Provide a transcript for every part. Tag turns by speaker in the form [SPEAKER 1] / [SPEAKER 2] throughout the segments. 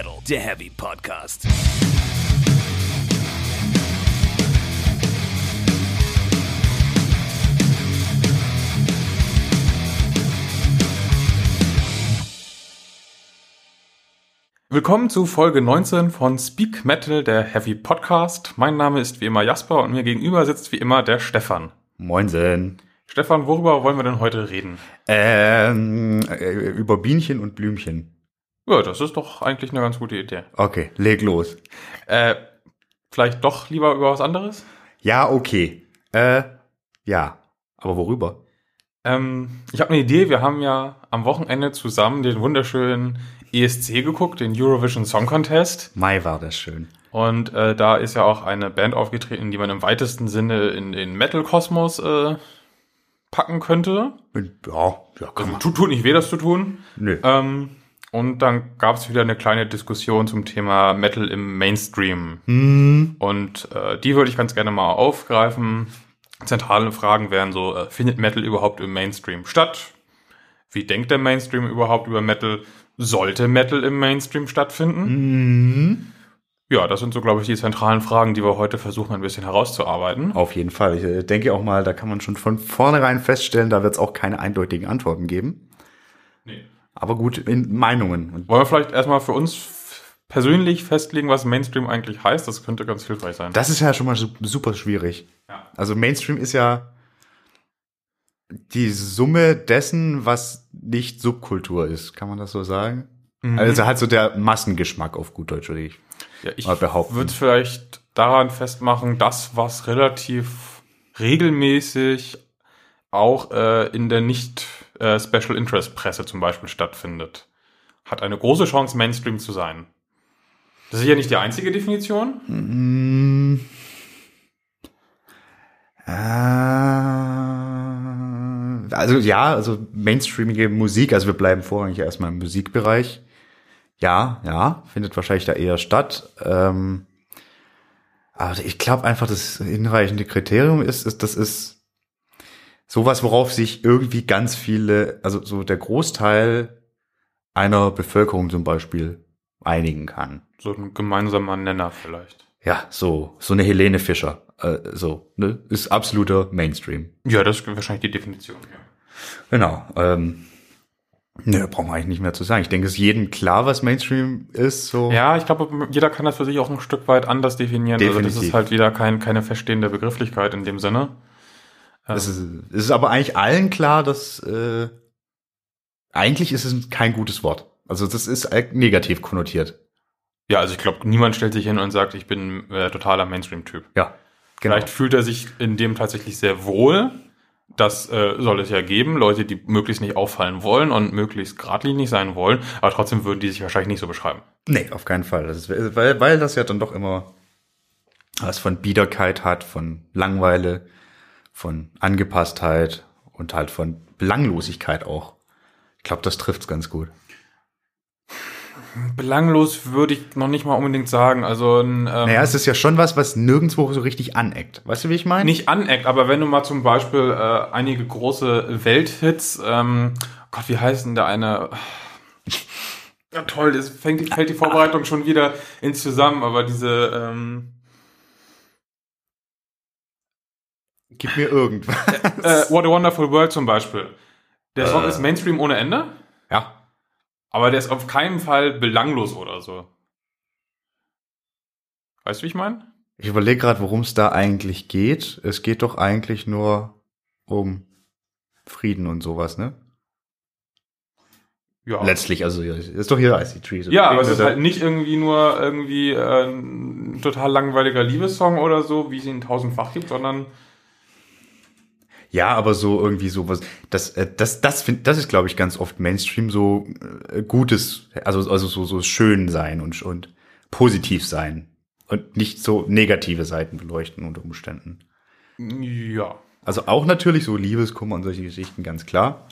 [SPEAKER 1] Metal, der Heavy Podcast.
[SPEAKER 2] Willkommen zu Folge 19 von Speak Metal, der Heavy Podcast. Mein Name ist wie immer Jasper und mir gegenüber sitzt wie immer der Stefan.
[SPEAKER 3] Moinsen.
[SPEAKER 2] Stefan, worüber wollen wir denn heute reden?
[SPEAKER 3] Ähm, äh, über Bienchen und Blümchen.
[SPEAKER 2] Ja, das ist doch eigentlich eine ganz gute Idee.
[SPEAKER 3] Okay, leg los.
[SPEAKER 2] Äh, vielleicht doch lieber über was anderes?
[SPEAKER 3] Ja, okay. Äh, ja. Aber worüber?
[SPEAKER 2] Ähm, ich habe eine Idee. Wir haben ja am Wochenende zusammen den wunderschönen ESC geguckt, den Eurovision Song Contest.
[SPEAKER 3] Mai war das schön.
[SPEAKER 2] Und äh, da ist ja auch eine Band aufgetreten, die man im weitesten Sinne in den Metal-Kosmos äh, packen könnte.
[SPEAKER 3] Ja, ja, kann
[SPEAKER 2] Also
[SPEAKER 3] man.
[SPEAKER 2] tut, tut nicht weh, das zu tun.
[SPEAKER 3] Nö.
[SPEAKER 2] Ähm, und dann gab es wieder eine kleine Diskussion zum Thema Metal im Mainstream.
[SPEAKER 3] Hm,
[SPEAKER 2] Und äh, die würde ich ganz gerne mal aufgreifen. Zentrale Fragen wären so, äh, findet Metal überhaupt im Mainstream statt? Wie denkt der Mainstream überhaupt über Metal? Sollte Metal im Mainstream stattfinden?
[SPEAKER 3] hm.
[SPEAKER 2] Ja, das sind so, glaube ich, die zentralen Fragen, die wir heute versuchen, ein bisschen herauszuarbeiten.
[SPEAKER 3] Auf jeden Fall. Ich äh, denke auch mal, da kann man schon von vornherein feststellen, da wird es auch keine eindeutigen Antworten geben.
[SPEAKER 2] Nee.
[SPEAKER 3] Aber gut, in Meinungen.
[SPEAKER 2] Wollen wir vielleicht erstmal für uns persönlich festlegen, was Mainstream eigentlich heißt? Das könnte ganz hilfreich sein.
[SPEAKER 3] das ist ja schon mal su- super schwierig.
[SPEAKER 2] Ja.
[SPEAKER 3] Also Mainstream ist ja die Summe dessen, was nicht Subkultur ist. Kann man das so sagen?
[SPEAKER 2] Mhm.
[SPEAKER 3] Also halt so der Massengeschmack auf gut Deutsch, würde ich.
[SPEAKER 2] Ja, ich
[SPEAKER 3] mal behaupten.
[SPEAKER 2] würde es vielleicht daran festmachen, das, was relativ regelmäßig auch äh, in der nicht äh, Special Interest Presse zum Beispiel stattfindet, hat eine große Chance, Mainstream zu sein. Das ist ja nicht die einzige Definition.
[SPEAKER 3] Mm. Äh, also ja, also mainstreamige Musik, also wir bleiben vorrangig erstmal im Musikbereich. Ja, ja, findet wahrscheinlich da eher statt. Ähm, aber ich glaube einfach, das hinreichende Kriterium ist, ist, das ist sowas, worauf sich irgendwie ganz viele, also so der Großteil einer Bevölkerung zum Beispiel einigen kann.
[SPEAKER 2] So ein gemeinsamer Nenner vielleicht.
[SPEAKER 3] Ja, so, so eine Helene Fischer, äh, so, ne, ist absoluter Mainstream.
[SPEAKER 2] Ja, das ist wahrscheinlich die Definition. Ja.
[SPEAKER 3] Genau, ähm, ne, brauchen wir eigentlich nicht mehr zu sagen. Ich denke, es ist jedem klar, was Mainstream ist, so.
[SPEAKER 2] Ja, ich glaube, jeder kann das für sich auch ein Stück weit anders definieren. Also das
[SPEAKER 3] Definitiv.
[SPEAKER 2] ist halt wieder kein, keine feststehende Begrifflichkeit in dem Sinne.
[SPEAKER 3] Es ist, es ist aber eigentlich allen klar, dass, äh, eigentlich ist es kein gutes Wort. Also, das ist äh, negativ konnotiert.
[SPEAKER 2] Ja, also ich glaube, niemand stellt sich hin und sagt, ich bin äh, totaler Mainstream-Typ.
[SPEAKER 3] Ja, genau.
[SPEAKER 2] Vielleicht fühlt er sich in dem tatsächlich sehr wohl. Das äh, soll es ja geben. Leute, die möglichst nicht auffallen wollen und möglichst geradlinig sein wollen. Aber trotzdem würden die sich wahrscheinlich nicht so beschreiben.
[SPEAKER 3] Nee, auf keinen Fall. Das ist, weil, weil das ja dann doch immer was von Biederkeit hat, von Langweile, von Angepasstheit und halt von Belanglosigkeit auch. Ich glaube, das trifft's ganz gut.
[SPEAKER 2] Belanglos würde ich noch nicht mal unbedingt sagen. Also ein, ähm,
[SPEAKER 3] Naja, es ist ja schon was, was nirgendwo so richtig aneckt. Weißt du, wie ich meine?
[SPEAKER 2] nicht aneckt, aber wenn du mal zum Beispiel äh, einige große Welthits, ähm, Gott, wie heißt denn der eine? Ja, toll, das fängt, fällt die Vorbereitung schon wieder ins Zusammen, aber diese, ähm,
[SPEAKER 3] Gib mir irgendwas.
[SPEAKER 2] äh, What a Wonderful World zum Beispiel. Der Song
[SPEAKER 3] Äh.
[SPEAKER 2] ist Mainstream ohne Ende,
[SPEAKER 3] ja.
[SPEAKER 2] aber der ist auf keinen Fall belanglos oder so. Weißt du, wie ich meine?
[SPEAKER 3] Ich überlege gerade, worum es da eigentlich geht. Es geht doch eigentlich nur um Frieden und sowas, ne?
[SPEAKER 2] Ja.
[SPEAKER 3] Letztlich, also ist doch hier Icy Tree. so.
[SPEAKER 2] Ja, aber es ist halt nicht irgendwie nur irgendwie äh, ein total langweiliger Liebessong oder so, wie es ihn tausendfach gibt, sondern
[SPEAKER 3] Ja, aber so irgendwie sowas. Das, äh, das, das, find, das ist, glaube ich, ganz oft Mainstream so äh, Gutes, also, also so, so schön sein und, und positiv sein. Und nicht so negative Seiten beleuchten unter Umständen.
[SPEAKER 2] ja.
[SPEAKER 3] Also auch natürlich so Liebeskummer und solche Geschichten, ganz klar.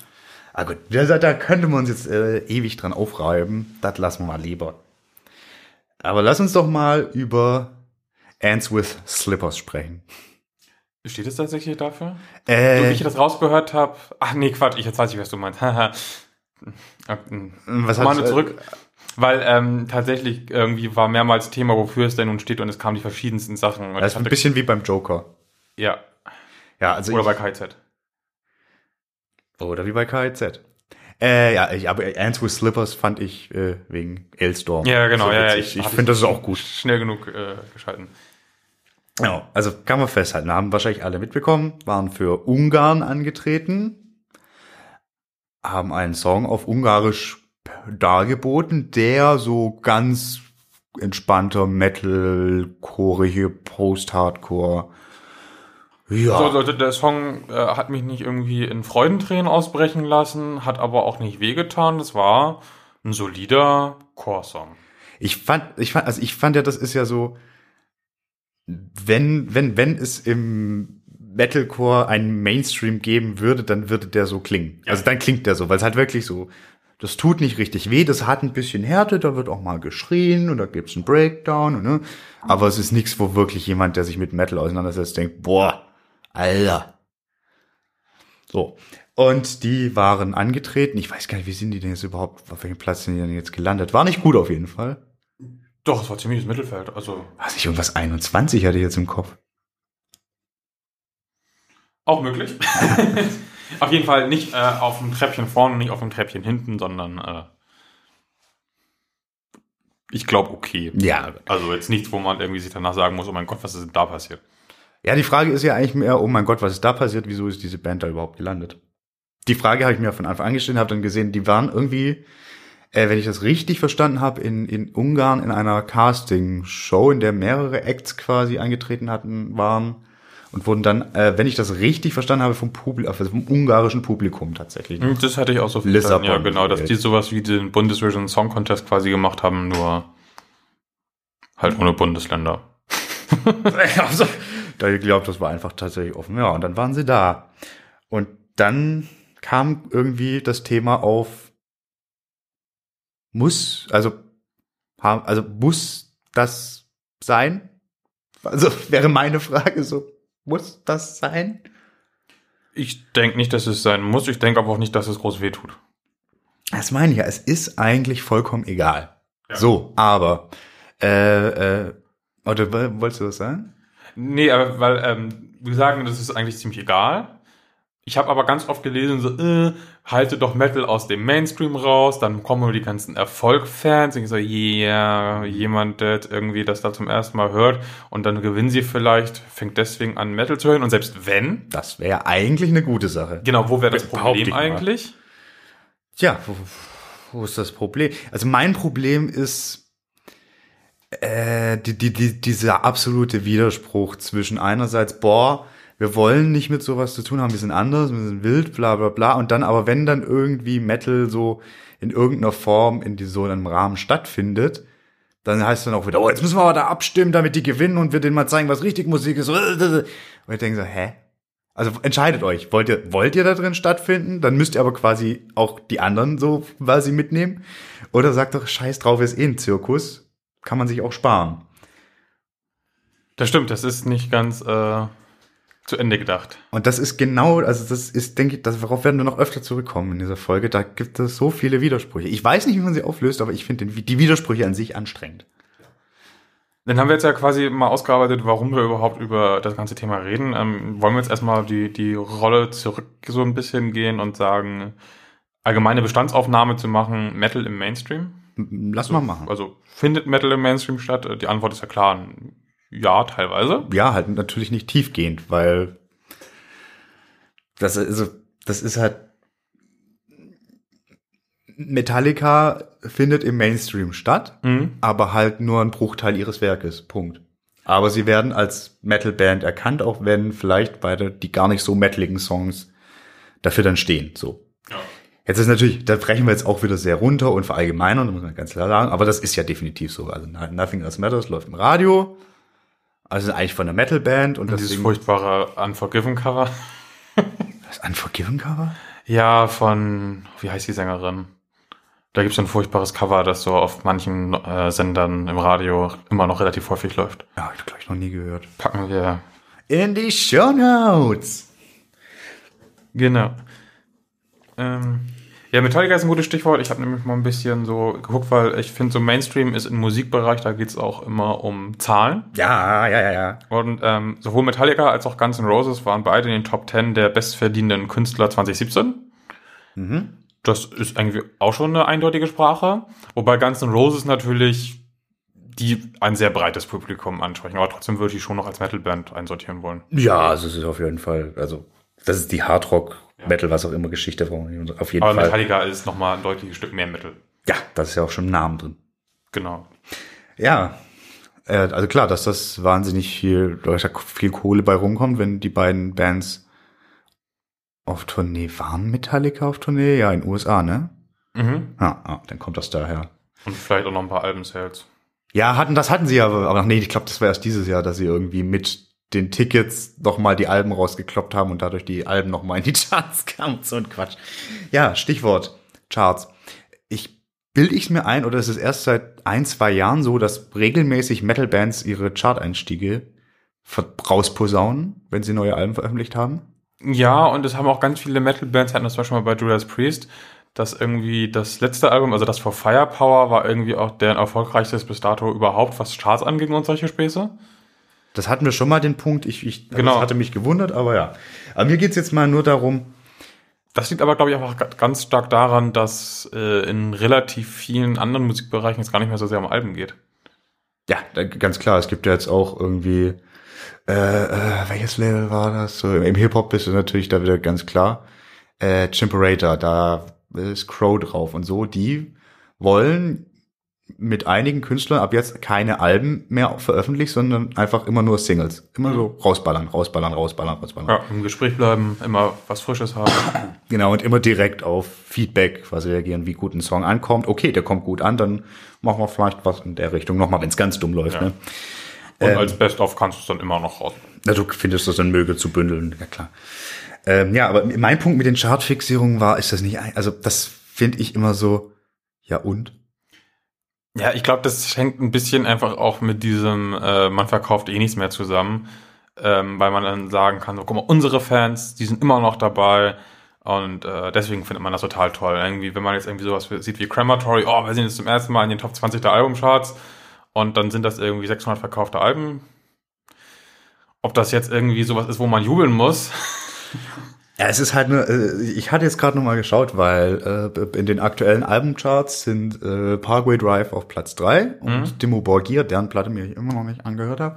[SPEAKER 3] Aber gut, da, da könnte man uns jetzt äh, ewig dran aufreiben. Das lassen wir mal lieber. Aber lass uns doch mal über Ants with Slippers sprechen.
[SPEAKER 2] Steht es tatsächlich dafür?
[SPEAKER 3] Äh,
[SPEAKER 2] So wie ich das rausgehört habe. Ach nee, Quatsch, ich jetzt weiß ich, was du meinst. Haha.
[SPEAKER 3] was
[SPEAKER 2] Mal
[SPEAKER 3] hat-
[SPEAKER 2] nur zurück. Weil ähm, tatsächlich irgendwie war mehrmals Thema, wofür es denn nun steht und es kamen die verschiedensten Sachen.
[SPEAKER 3] Das ist
[SPEAKER 2] ich
[SPEAKER 3] ein bisschen wie beim Joker.
[SPEAKER 2] ja,
[SPEAKER 3] Ja, also
[SPEAKER 2] oder
[SPEAKER 3] ich,
[SPEAKER 2] bei KZ.
[SPEAKER 3] oder wie bei KIZ. Äh, ja, ich, aber Ants with Slippers fand ich äh, wegen Elstorm.
[SPEAKER 2] Ja, genau,
[SPEAKER 3] so
[SPEAKER 2] ja, ja,
[SPEAKER 3] ich
[SPEAKER 2] hab
[SPEAKER 3] finde, das ist auch gut.
[SPEAKER 2] Schnell genug äh, geschalten.
[SPEAKER 3] Ja, also kann man festhalten, haben wahrscheinlich alle mitbekommen, waren für Ungarn angetreten, haben einen Song auf Ungarisch dargeboten, der so ganz entspannter Metal, chorige Post-Hardcore. Ja,
[SPEAKER 2] So, so, der Song äh, hat mich nicht irgendwie in Freudentränen ausbrechen lassen, hat aber auch nicht wehgetan. Das war ein solider Chorsong.
[SPEAKER 3] ich fand, ich fand, also ich fand ja, das ist ja so, wenn, wenn, wenn es im Metalcore einen Mainstream geben würde, dann würde der so klingen. Also dann klingt der so, weil es halt wirklich so, das tut nicht richtig weh, das hat ein bisschen Härte, da wird auch mal geschrien und da gibt's einen Breakdown, und, ne? aber es ist nichts, wo wirklich jemand, der sich mit Metal auseinandersetzt, denkt, boah, Alter. So. Und die waren angetreten. Ich weiß gar nicht, wie sind die denn jetzt überhaupt, auf welchem Platz sind die denn jetzt gelandet? War nicht gut auf jeden Fall.
[SPEAKER 2] Doch, es war ziemliches Mittelfeld. Also
[SPEAKER 3] Was ich irgendwas 21 hatte ich jetzt im Kopf.
[SPEAKER 2] auch möglich. auf jeden Fall nicht äh, auf dem Treppchen vorne, nicht auf dem Treppchen hinten, sondern äh, ich glaube okay.
[SPEAKER 3] Ja.
[SPEAKER 2] Also jetzt nichts, wo man irgendwie sich danach sagen muss, oh mein Gott, was ist denn da passiert?
[SPEAKER 3] Ja, die Frage ist ja eigentlich mehr, oh mein Gott, was ist da passiert? Wieso ist diese Band da überhaupt gelandet? Die Frage habe ich mir von Anfang an gestellt, habe dann gesehen, die waren irgendwie, äh, wenn ich das richtig verstanden habe, in, in Ungarn in einer Casting-Show, in der mehrere Acts quasi eingetreten hatten, waren und wurden dann, äh, wenn ich das richtig verstanden habe, vom Publikum, also vom ungarischen Publikum tatsächlich.
[SPEAKER 2] Hm, Das hätte ich auch so
[SPEAKER 3] Lissabon.
[SPEAKER 2] Ja, genau, dass die sowas wie den Bundesvision Song Contest quasi gemacht haben, nur halt ohne Bundesländer.
[SPEAKER 3] also, da ich glaube, das war einfach tatsächlich offen. Ja, und dann waren sie da. Und dann kam irgendwie das Thema auf, muss, also, also muss das sein? Also wäre meine Frage so, muss das sein?
[SPEAKER 2] Ich denke nicht, dass es sein muss. Ich denke aber auch nicht, dass es groß wehtut.
[SPEAKER 3] Das meine ich ja, es ist eigentlich vollkommen egal.
[SPEAKER 2] Ja.
[SPEAKER 3] So, aber, äh, äh, oder wolltest du das sagen?
[SPEAKER 2] Nee, aber weil ähm, wir sagen, das ist eigentlich ziemlich egal. Ich habe aber ganz oft gelesen, so, äh, halte doch Metal aus dem Mainstream raus, dann kommen nur die ganzen Erfolg-Fans. Und ich so, yeah, jemand, der jetzt irgendwie das da zum ersten Mal hört und dann gewinnen sie vielleicht, fängt deswegen an, Metal zu hören. Und selbst wenn,
[SPEAKER 3] Das wäre eigentlich eine gute Sache.
[SPEAKER 2] genau, wo wäre das Problem eigentlich?
[SPEAKER 3] Tja, wo, wo ist das Problem? Also mein Problem ist äh, die, die, die, dieser absolute Widerspruch zwischen einerseits, boah, wir wollen nicht mit sowas zu tun haben, wir sind anders, wir sind wild, bla bla bla, und dann aber wenn dann irgendwie Metal so in irgendeiner Form in die, so einem Rahmen stattfindet, dann heißt es dann auch wieder, oh, jetzt müssen wir aber da abstimmen, damit die gewinnen und wir denen mal zeigen, was richtig Musik ist. Und ich denke so, hä? Also entscheidet euch, wollt ihr, wollt ihr da drin stattfinden? Dann müsst ihr aber quasi auch die anderen so quasi mitnehmen. Oder sagt doch, scheiß drauf, ist eh ein Zirkus. Kann man sich auch sparen.
[SPEAKER 2] Das stimmt, das ist nicht ganz äh, zu Ende gedacht.
[SPEAKER 3] Und das ist genau, also das ist, denke ich, das, worauf werden wir noch öfter zurückkommen in dieser Folge. Da gibt es so viele Widersprüche. Ich weiß nicht, wie man sie auflöst, aber ich finde die Widersprüche an sich anstrengend.
[SPEAKER 2] Dann haben wir jetzt ja quasi mal ausgearbeitet, warum wir überhaupt über das ganze Thema reden. Ähm, wollen wir jetzt erstmal die, die Rolle zurück so ein bisschen gehen und sagen, allgemeine Bestandsaufnahme zu machen, Metal im Mainstream?
[SPEAKER 3] Lass mal machen.
[SPEAKER 2] Also findet Metal im Mainstream statt? Die Antwort ist ja klar, ja, teilweise.
[SPEAKER 3] ja, halt natürlich nicht tiefgehend, weil das also das ist halt Metallica findet im Mainstream statt,
[SPEAKER 2] Mhm.
[SPEAKER 3] aber halt nur ein Bruchteil ihres Werkes. Punkt. Aber sie werden als Metalband erkannt, auch wenn vielleicht beide die gar nicht so metaligen Songs dafür dann stehen. So.
[SPEAKER 2] Ja.
[SPEAKER 3] Jetzt ist natürlich, da brechen wir jetzt auch wieder sehr runter und verallgemeinern, muss man ganz klar sagen, aber das ist ja definitiv so. Also Nothing Else Matters läuft im Radio, also eigentlich von einer Metalband und,
[SPEAKER 2] Und dieses
[SPEAKER 3] deswegen
[SPEAKER 2] furchtbare Unforgiven Cover.
[SPEAKER 3] das Unforgiven Cover?
[SPEAKER 2] Ja, von, wie heißt die Sängerin? Da gibt es ein furchtbares Cover, das so auf manchen äh, Sendern im Radio immer noch relativ häufig läuft.
[SPEAKER 3] Ja, hab ich gleich noch nie gehört.
[SPEAKER 2] Packen wir.
[SPEAKER 3] In die Show Notes.
[SPEAKER 2] Genau. Ähm, Ja, Metallica ist ein gutes Stichwort. Ich habe nämlich mal ein bisschen so geguckt, weil ich finde, so Mainstream ist im Musikbereich, da geht's auch immer um Zahlen.
[SPEAKER 3] Ja, ja, ja, ja.
[SPEAKER 2] Und ähm, sowohl Metallica als auch Guns N' Roses waren beide in den Top 10 der bestverdienenden Künstler 2017. Das ist irgendwie auch schon eine eindeutige Sprache. Wobei Guns N' Roses natürlich die ein sehr breites Publikum ansprechen. Aber trotzdem würde ich schon noch als Metalband einsortieren wollen.
[SPEAKER 3] Ja, also es ist auf jeden Fall, also das ist die Hardrock, Metal, was auch immer Geschichte von auf jeden
[SPEAKER 2] Aber
[SPEAKER 3] Fall.
[SPEAKER 2] Metallica ist nochmal ein deutliches Stück mehr Metal.
[SPEAKER 3] Ja, das ist ja auch schon ein Namen drin.
[SPEAKER 2] Genau.
[SPEAKER 3] Ja, äh, also klar, dass das wahnsinnig viel, da viel Kohle bei rumkommt, wenn die beiden Bands auf Tournee waren, Metallica auf Tournee, ja, in den USA, ne?
[SPEAKER 2] Mhm.
[SPEAKER 3] Ja, ja dann kommt das daher.
[SPEAKER 2] Und vielleicht auch noch ein paar Alben-Sales.
[SPEAKER 3] Ja, hatten, das hatten sie ja, aber nee, ich glaube, das war erst dieses Jahr, dass sie irgendwie mit den Tickets noch mal die Alben rausgekloppt haben und dadurch die Alben noch mal in die Charts kamen. So ein Quatsch. Ja, Stichwort Charts. Ich bild ich's mir ein oder ist es erst seit ein, zwei Jahren so, dass regelmäßig Metal-Bands ihre Chart-Einstiege rausposaunen, wenn sie neue Alben veröffentlicht haben?
[SPEAKER 2] Ja, und es haben auch ganz viele Metal-Bands, hatten das zum Beispiel mal bei Judas Priest, dass irgendwie das letzte Album, also das For Firepower, war irgendwie auch deren erfolgreichstes bis dato überhaupt, was Charts anging und solche Späße.
[SPEAKER 3] Das hatten wir schon mal den Punkt. Ich, ich
[SPEAKER 2] Genau.
[SPEAKER 3] das hatte mich gewundert, aber ja. Aber mir geht's jetzt mal nur darum,
[SPEAKER 2] Das liegt aber, glaube ich, einfach ga- ganz stark daran, dass äh, in relativ vielen anderen Musikbereichen es gar nicht mehr so sehr um Alben geht.
[SPEAKER 3] Ja, ganz klar. Es gibt ja jetzt auch irgendwie, äh, äh, welches Label war das? So, Im Hip-Hop bist du natürlich da wieder ganz klar. Äh, Chimperator, da ist Crow drauf und so. Die wollen mit einigen Künstlern ab jetzt keine Alben mehr veröffentlichen, sondern einfach immer nur Singles. Immer so rausballern, rausballern, rausballern, rausballern.
[SPEAKER 2] Ja, im Gespräch bleiben, immer was Frisches haben.
[SPEAKER 3] Genau, und immer direkt auf Feedback quasi reagieren, wie gut ein Song ankommt. Okay, der kommt gut an, dann machen wir vielleicht was in der Richtung nochmal, wenn es ganz dumm läuft.
[SPEAKER 2] Ja.
[SPEAKER 3] Ne?
[SPEAKER 2] Und als Best-of kannst du es dann immer noch raus.
[SPEAKER 3] Na, du findest das dann möge zu bündeln, ja klar. Ähm, ja, aber mein Punkt mit den Chartfixierungen war, ist das nicht, ein- also das finde ich immer so, ja und?
[SPEAKER 2] Ja, ich glaube, das hängt ein bisschen einfach auch mit diesem, äh, man verkauft eh nichts mehr zusammen, ähm, weil man dann sagen kann, so, guck mal, unsere Fans, die sind immer noch dabei und äh, deswegen findet man das total toll. Irgendwie, wenn man jetzt irgendwie sowas sieht wie Crematory, oh, wir sind jetzt zum ersten Mal in den Top 20 der Albumcharts und dann sind das irgendwie 600 verkaufte Alben. Ob das jetzt irgendwie sowas ist, wo man jubeln muss,
[SPEAKER 3] Ja, es ist halt nur, äh, ich hatte jetzt gerade noch mal geschaut, weil äh, in den aktuellen Albumcharts sind äh, Parkway Drive auf Platz drei und Dimmu Borgir, deren Platte mir ich immer noch nicht angehört habe,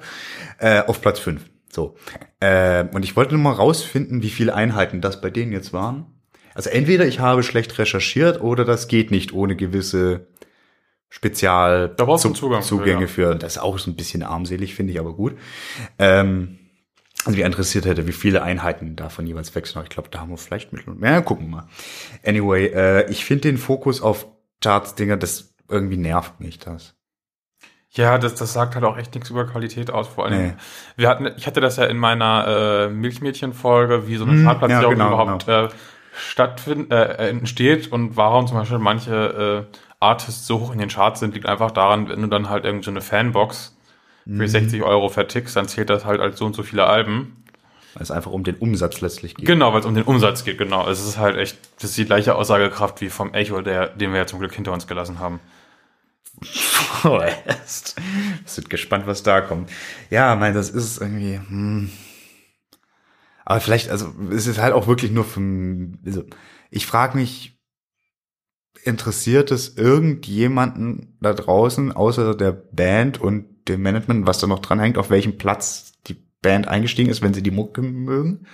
[SPEAKER 3] äh, auf Platz fünf. So. Äh, und ich wollte nur mal rausfinden, wie viele Einheiten das bei denen jetzt waren. Also entweder ich habe schlecht recherchiert oder das geht nicht ohne gewisse Spezial
[SPEAKER 2] Da brauchst du einen Zugang für,
[SPEAKER 3] Zugänge
[SPEAKER 2] ja.
[SPEAKER 3] für. Das ist auch so ein bisschen armselig, finde ich, aber gut. Ähm, also wie interessiert hätte, wie viele Einheiten davon jeweils wechseln. Aber Ich glaube, da haben wir vielleicht Mittel. Ja, gucken wir mal. Anyway, äh, ich finde den Fokus auf Charts-Dinger, das irgendwie nervt mich das.
[SPEAKER 2] Ja, das, das sagt halt auch echt nichts über Qualität aus. Vor allem,
[SPEAKER 3] Nee.
[SPEAKER 2] wir hatten, ich hatte das ja in meiner äh, Milchmädchen-Folge, wie so eine
[SPEAKER 3] Hm,
[SPEAKER 2] Chartplatzierung
[SPEAKER 3] ja, genau,
[SPEAKER 2] überhaupt äh, stattfind, äh, entsteht und warum zum Beispiel manche äh, Artists so hoch in den Charts sind, liegt einfach daran, wenn du dann halt irgend so eine Fanbox. Für 60 Euro vertickst, dann zählt das halt als so und so viele Alben.
[SPEAKER 3] Weil es einfach um den Umsatz letztlich geht.
[SPEAKER 2] Genau, weil es um den Umsatz geht, genau. Es ist halt echt, das ist die gleiche Aussagekraft wie vom Echo, der, den wir ja zum Glück hinter uns gelassen haben.
[SPEAKER 3] Vorerst. Sind gespannt, was da kommt. Ja, mein, das ist irgendwie. Hm. Aber vielleicht, also es ist halt auch wirklich nur vom. Also, ich frage mich, interessiert es irgendjemanden da draußen außer der Band und dem Management, was da noch dran hängt, auf welchem Platz die Band eingestiegen ist, wenn sie die Mucke mögen?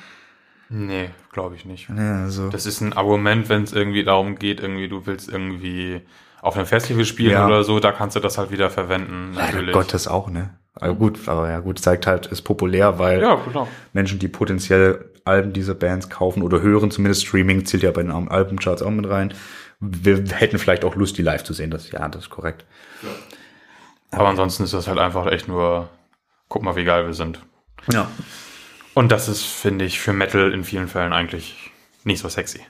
[SPEAKER 2] Nee, glaube ich nicht.
[SPEAKER 3] Ja, also.
[SPEAKER 2] Das ist ein Argument, wenn es irgendwie darum geht, irgendwie du willst irgendwie auf einem Festival spielen
[SPEAKER 3] Ja.
[SPEAKER 2] oder so, da kannst du das halt wieder verwenden,
[SPEAKER 3] Leider
[SPEAKER 2] natürlich.
[SPEAKER 3] Gottes auch, ne? Aber gut, aber ja gut, zeigt halt, ist populär, weil
[SPEAKER 2] Ja, klar.
[SPEAKER 3] Menschen, die potenziell Alben dieser Bands kaufen oder hören, zumindest Streaming zählt ja bei den Al- Albumcharts auch mit rein. Wir hätten vielleicht auch Lust, die live zu sehen. Das, ja, das ist korrekt.
[SPEAKER 2] Aber ansonsten ist das halt einfach echt nur, guck mal, wie geil wir sind.
[SPEAKER 3] Ja.
[SPEAKER 2] Und das ist, finde ich, für Metal in vielen Fällen eigentlich nicht so sexy.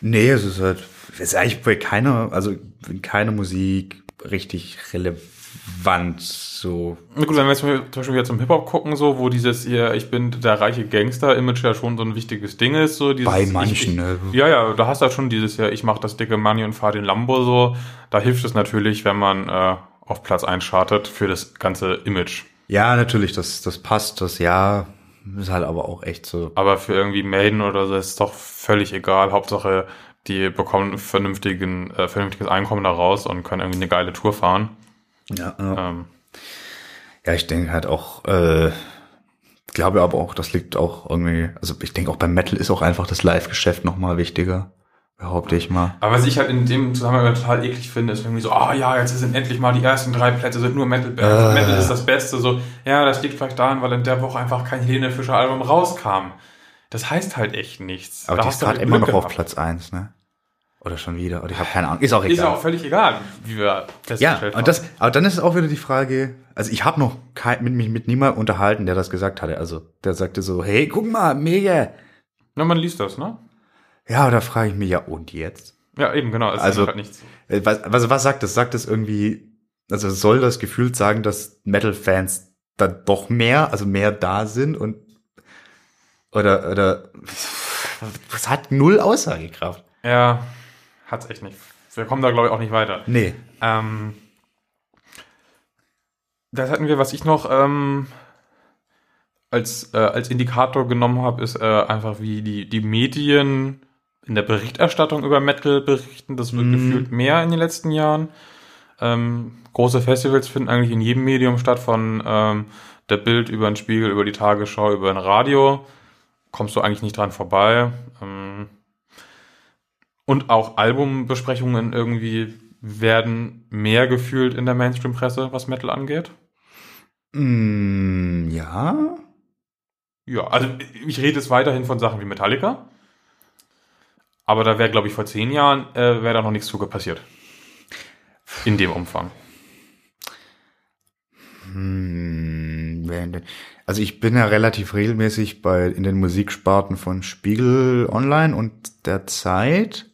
[SPEAKER 3] Nee, es ist halt, es ist eigentlich bei keiner, also in keiner Musik, richtig relevant. So.
[SPEAKER 2] Na gut, wenn wir jetzt mal zum Beispiel wieder zum Hip-Hop gucken, so, wo dieses hier, ich bin der reiche Gangster-Image ja schon so ein wichtiges Ding ist, so dieses,
[SPEAKER 3] Bei manchen,
[SPEAKER 2] ich,
[SPEAKER 3] ne?
[SPEAKER 2] Ja, ja, da hast du halt schon dieses ja, ich mach das dicke Money und fahr den Lambo so. Da hilft es natürlich, wenn man äh, auf Platz 1 chartet für das ganze Image.
[SPEAKER 3] Ja, natürlich, das, das passt, das ja, ist halt aber auch echt so.
[SPEAKER 2] Aber für irgendwie Maiden oder so ist es doch völlig egal. Hauptsache, die bekommen vernünftigen, äh, vernünftiges Einkommen daraus und können irgendwie eine geile Tour fahren.
[SPEAKER 3] Ja, ja.
[SPEAKER 2] Ähm,
[SPEAKER 3] ja ich denke halt auch, äh, glaube aber auch, das liegt auch irgendwie, also ich denke auch beim Metal ist auch einfach das Live-Geschäft nochmal wichtiger, behaupte ich mal.
[SPEAKER 2] Aber was ich halt in dem Zusammenhang total eklig finde, ist irgendwie so, ah ja, jetzt sind endlich mal die ersten drei Plätze sind nur Metal Band.
[SPEAKER 3] Äh.
[SPEAKER 2] Metal ist das Beste. So, ja, das liegt vielleicht daran, weil in der Woche einfach kein Helene Fischer Album rauskam. Das heißt halt echt nichts.
[SPEAKER 3] Aber
[SPEAKER 2] Da
[SPEAKER 3] die
[SPEAKER 2] hast
[SPEAKER 3] ist
[SPEAKER 2] du
[SPEAKER 3] gerade
[SPEAKER 2] halt
[SPEAKER 3] immer noch auf
[SPEAKER 2] gehabt.
[SPEAKER 3] Platz eins, ne? Oder schon wieder, oder ich habe keine Ahnung, ist auch egal.
[SPEAKER 2] Ist ja auch völlig egal, wie wir
[SPEAKER 3] Ja,
[SPEAKER 2] festgestellt haben.
[SPEAKER 3] und das, aber dann ist es auch wieder die Frage, also ich habe noch kein, mit mich mit niemandem unterhalten, der das gesagt hatte. Also der sagte so, hey, guck mal, mega.
[SPEAKER 2] Na, man liest das, ne?
[SPEAKER 3] Ja, da frage ich mich ja, und jetzt?
[SPEAKER 2] Ja, eben, genau. Es
[SPEAKER 3] Also-
[SPEAKER 2] halt nichts.
[SPEAKER 3] Äh, Was, was, was sagt das? Sagt das irgendwie, also soll das gefühlt sagen, dass Metal-Fans dann doch mehr, also mehr da sind und oder, oder was hat null Aussagekraft?
[SPEAKER 2] Ja, hat's echt nicht. Wir kommen da, glaube ich, auch nicht weiter.
[SPEAKER 3] Nee.
[SPEAKER 2] Ähm, das hatten wir, was ich noch ähm, als, äh, als Indikator genommen habe, ist äh, einfach, wie die, die Medien in der Berichterstattung über Metal berichten. Das wird
[SPEAKER 3] Mhm.
[SPEAKER 2] gefühlt mehr in den letzten Jahren. Ähm, große Festivals finden eigentlich in jedem Medium statt, von ähm, der Bild über den Spiegel, über die Tagesschau, über ein Radio. Kommst du eigentlich nicht dran vorbei. Ähm, und auch Albumbesprechungen irgendwie werden mehr gefühlt in der Mainstream-Presse, was Metal angeht.
[SPEAKER 3] Mm, ja.
[SPEAKER 2] Ja, also ich rede jetzt weiterhin von Sachen wie Metallica. Aber da wäre, glaube ich, vor zehn Jahren äh, wäre da noch nichts zu passiert. In dem Umfang.
[SPEAKER 3] Hm? Also ich bin ja relativ regelmäßig bei in den Musiksparten von Spiegel Online und der Zeit.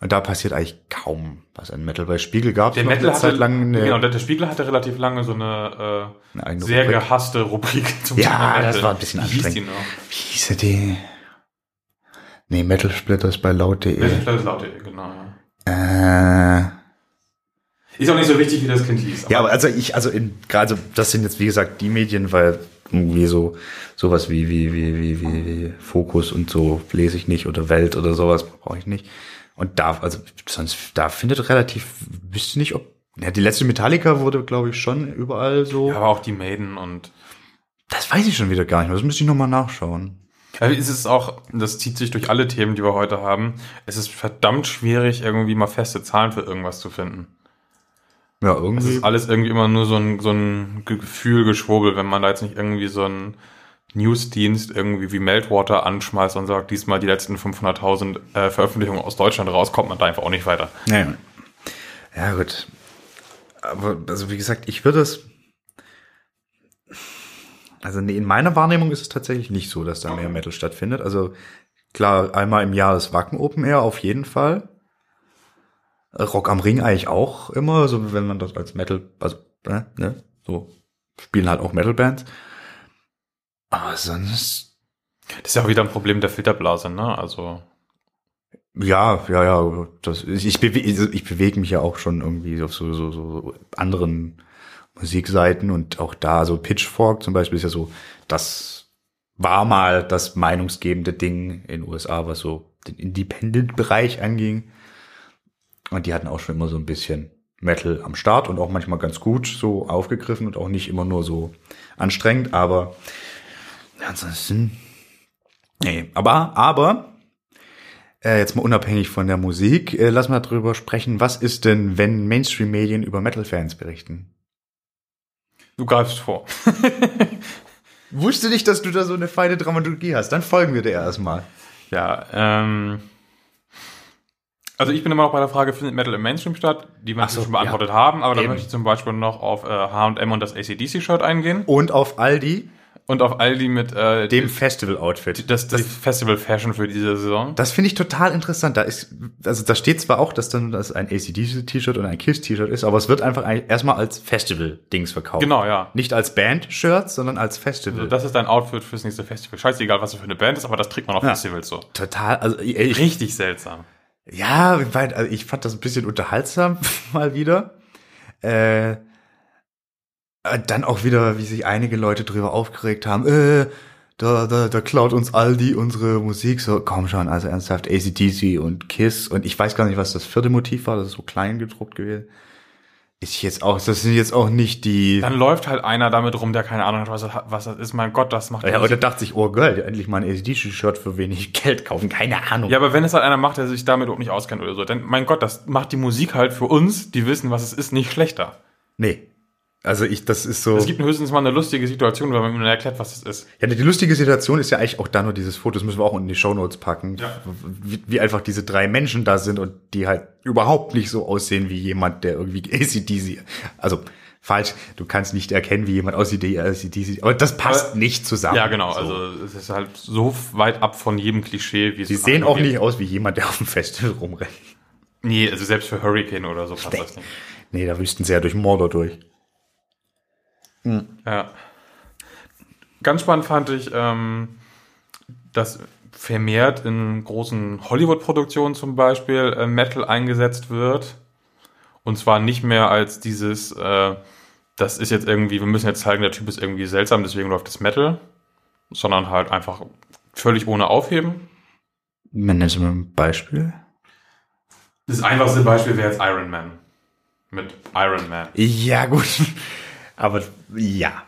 [SPEAKER 3] Und da passiert eigentlich kaum was an Metal. Bei Spiegel gab es
[SPEAKER 2] Der
[SPEAKER 3] noch
[SPEAKER 2] Metal
[SPEAKER 3] eine Zeit lang eine,
[SPEAKER 2] genau, der, Spiegel hatte relativ lange so eine,
[SPEAKER 3] eine
[SPEAKER 2] äh,
[SPEAKER 3] eigene
[SPEAKER 2] sehr
[SPEAKER 3] Rubrik.
[SPEAKER 2] gehasste Rubrik zum
[SPEAKER 3] Ja,
[SPEAKER 2] Thema Metal.
[SPEAKER 3] das war ein bisschen
[SPEAKER 2] Wie hieß die
[SPEAKER 3] anstrengend.
[SPEAKER 2] noch?
[SPEAKER 3] Wie hieße die? Nee, Metal Splitters bei laut.de.
[SPEAKER 2] Metal Laute, genau. Ja.
[SPEAKER 3] Äh,
[SPEAKER 2] Ist auch nicht so wichtig, wie das Kind hieß.
[SPEAKER 3] ja, aber also ich, also in, gerade, das sind jetzt wie gesagt die Medien, weil irgendwie so, sowas wie, wie, wie, wie, wie, wie Fokus und so lese ich nicht oder Welt oder sowas brauche ich nicht. Und da, also sonst, da findet relativ, wüsste nicht, ob, ja, die letzte Metallica wurde, glaube ich, schon überall so.
[SPEAKER 2] Ja, aber auch die Maiden und
[SPEAKER 3] Das weiß ich schon wieder gar nicht mehr. Das müsste ich nochmal nachschauen.
[SPEAKER 2] Also es ist auch, das zieht sich durch alle Themen, die wir heute haben. Es ist verdammt schwierig, irgendwie mal feste Zahlen für irgendwas zu finden.
[SPEAKER 3] Ja,
[SPEAKER 2] Es
[SPEAKER 3] irgendwie.
[SPEAKER 2] ist alles irgendwie immer nur so ein, so ein Gefühl, Geschwurbel, wenn man da jetzt nicht irgendwie so ein Newsdienst irgendwie wie Meltwater anschmeißt und sagt, diesmal die letzten 500.000 äh, Veröffentlichungen aus Deutschland raus, kommt man da einfach auch nicht weiter.
[SPEAKER 3] Ja, ja gut. Aber also wie gesagt, ich würde es. Also nee, in meiner Wahrnehmung ist es tatsächlich nicht so, dass da mehr Metal stattfindet. Also klar, einmal im Jahr das Wacken Open Air auf jeden Fall. Rock am Ring eigentlich auch immer, so wenn man das als Metal, also ne, ne, so spielen halt auch Metal-Bands. Aber sonst,
[SPEAKER 2] Das ist ja auch wieder ein Problem der Filterblase, ne? Also,
[SPEAKER 3] ja, ja, ja, das, ich, bewege, ich bewege mich ja auch schon irgendwie auf so, so, so anderen Musikseiten und auch da, so Pitchfork zum Beispiel ist ja so, das war mal das meinungsgebende Ding in den USA, was so den Independent-Bereich anging. Und die hatten auch schon immer so ein bisschen Metal am Start und auch manchmal ganz gut so aufgegriffen und auch nicht immer nur so anstrengend, aber ansonsten, nee, aber, aber, äh, jetzt mal unabhängig von der Musik, äh, lass mal drüber sprechen, was ist denn, wenn Mainstream-Medien über Metal-Fans berichten?
[SPEAKER 2] du greifst vor.
[SPEAKER 3] Wusste nicht, dass du da so eine feine Dramaturgie hast. Dann folgen wir dir erstmal.
[SPEAKER 2] Ja, ähm. Also ich bin immer noch bei der Frage, findet Metal im Mainstream statt, die wir
[SPEAKER 3] so,
[SPEAKER 2] schon beantwortet haben, aber da möchte ich zum Beispiel noch auf äh, H&M und das ACDC-Shirt eingehen.
[SPEAKER 3] Und auf Aldi.
[SPEAKER 2] Und auf Aldi mit äh,
[SPEAKER 3] Dem Festival-Outfit.
[SPEAKER 2] das, das Festival-Fashion für diese Saison.
[SPEAKER 3] Das finde ich total interessant. Da ist, also da steht zwar auch, dass dann das ein ACDC-T-Shirt und ein Kiss-T-Shirt ist, aber es wird einfach erstmal als Festival-Dings verkauft.
[SPEAKER 2] Genau, ja.
[SPEAKER 3] Nicht als Band-Shirt, sondern als Festival.
[SPEAKER 2] Also das ist dein Outfit fürs nächste Festival. Scheißegal, was es für eine Band ist, aber das trägt man auf
[SPEAKER 3] Ja.
[SPEAKER 2] Festivals so.
[SPEAKER 3] total, also ich, ich,
[SPEAKER 2] Richtig seltsam.
[SPEAKER 3] ja, weil, also ich fand das ein bisschen unterhaltsam mal wieder. Äh, dann auch wieder, wie sich einige Leute drüber aufgeregt haben, äh, da, da, da klaut uns Aldi unsere Musik. So, komm schon, also ernsthaft, ACDC und Kiss. Und ich weiß gar nicht, was das vierte Motiv war, das ist so klein gedruckt gewesen. Ist jetzt auch, das sind jetzt auch nicht die.
[SPEAKER 2] Dann läuft halt einer damit rum, der keine Ahnung hat, was das, was das ist. Mein Gott, das macht
[SPEAKER 3] ja, oder dachte sich, oh geil, endlich mal ein ACDC-Shirt für wenig Geld kaufen. Keine Ahnung.
[SPEAKER 2] Ja, aber wenn es halt einer macht, der sich damit auch nicht auskennt oder so, dann, mein Gott, das macht die Musik halt für uns, die wissen, was es ist, nicht schlechter.
[SPEAKER 3] Nee. Also ich, das ist so.
[SPEAKER 2] Es gibt höchstens mal eine lustige Situation, wenn man ihnen erklärt, was es ist.
[SPEAKER 3] Ja, die lustige Situation ist ja eigentlich auch da nur dieses Foto, das müssen wir auch in die Shownotes packen,
[SPEAKER 2] Ja.
[SPEAKER 3] wie, wie einfach diese drei Menschen da sind und die halt überhaupt nicht so aussehen wie jemand, der irgendwie ACDC, also falsch, du kannst nicht erkennen, wie jemand aussieht, der ACDC, aber das passt
[SPEAKER 2] Aber-
[SPEAKER 3] nicht zusammen.
[SPEAKER 2] Ja, genau.
[SPEAKER 3] So.
[SPEAKER 2] Also es ist halt so weit ab von jedem Klischee, wie es es
[SPEAKER 3] sehen auch
[SPEAKER 2] angeht.
[SPEAKER 3] nicht aus wie jemand, der auf dem Festival rumrennt.
[SPEAKER 2] Nee, also selbst für Hurricane oder so passt das nicht.
[SPEAKER 3] Nee, da wüssten sie ja durch Mordor durch.
[SPEAKER 2] Ja. Ganz spannend fand ich, ähm, dass vermehrt in großen Hollywood-Produktionen zum Beispiel äh, Metal eingesetzt wird. Und zwar nicht mehr als dieses, äh, das ist jetzt irgendwie, wir müssen jetzt zeigen, der Typ ist irgendwie seltsam, deswegen läuft das Metal, sondern halt einfach völlig ohne Aufheben.
[SPEAKER 3] Sie mal ein Beispiel.
[SPEAKER 2] Das einfachste Beispiel wäre jetzt Iron Man. Mit Iron Man.
[SPEAKER 3] Ja, gut. Aber ja.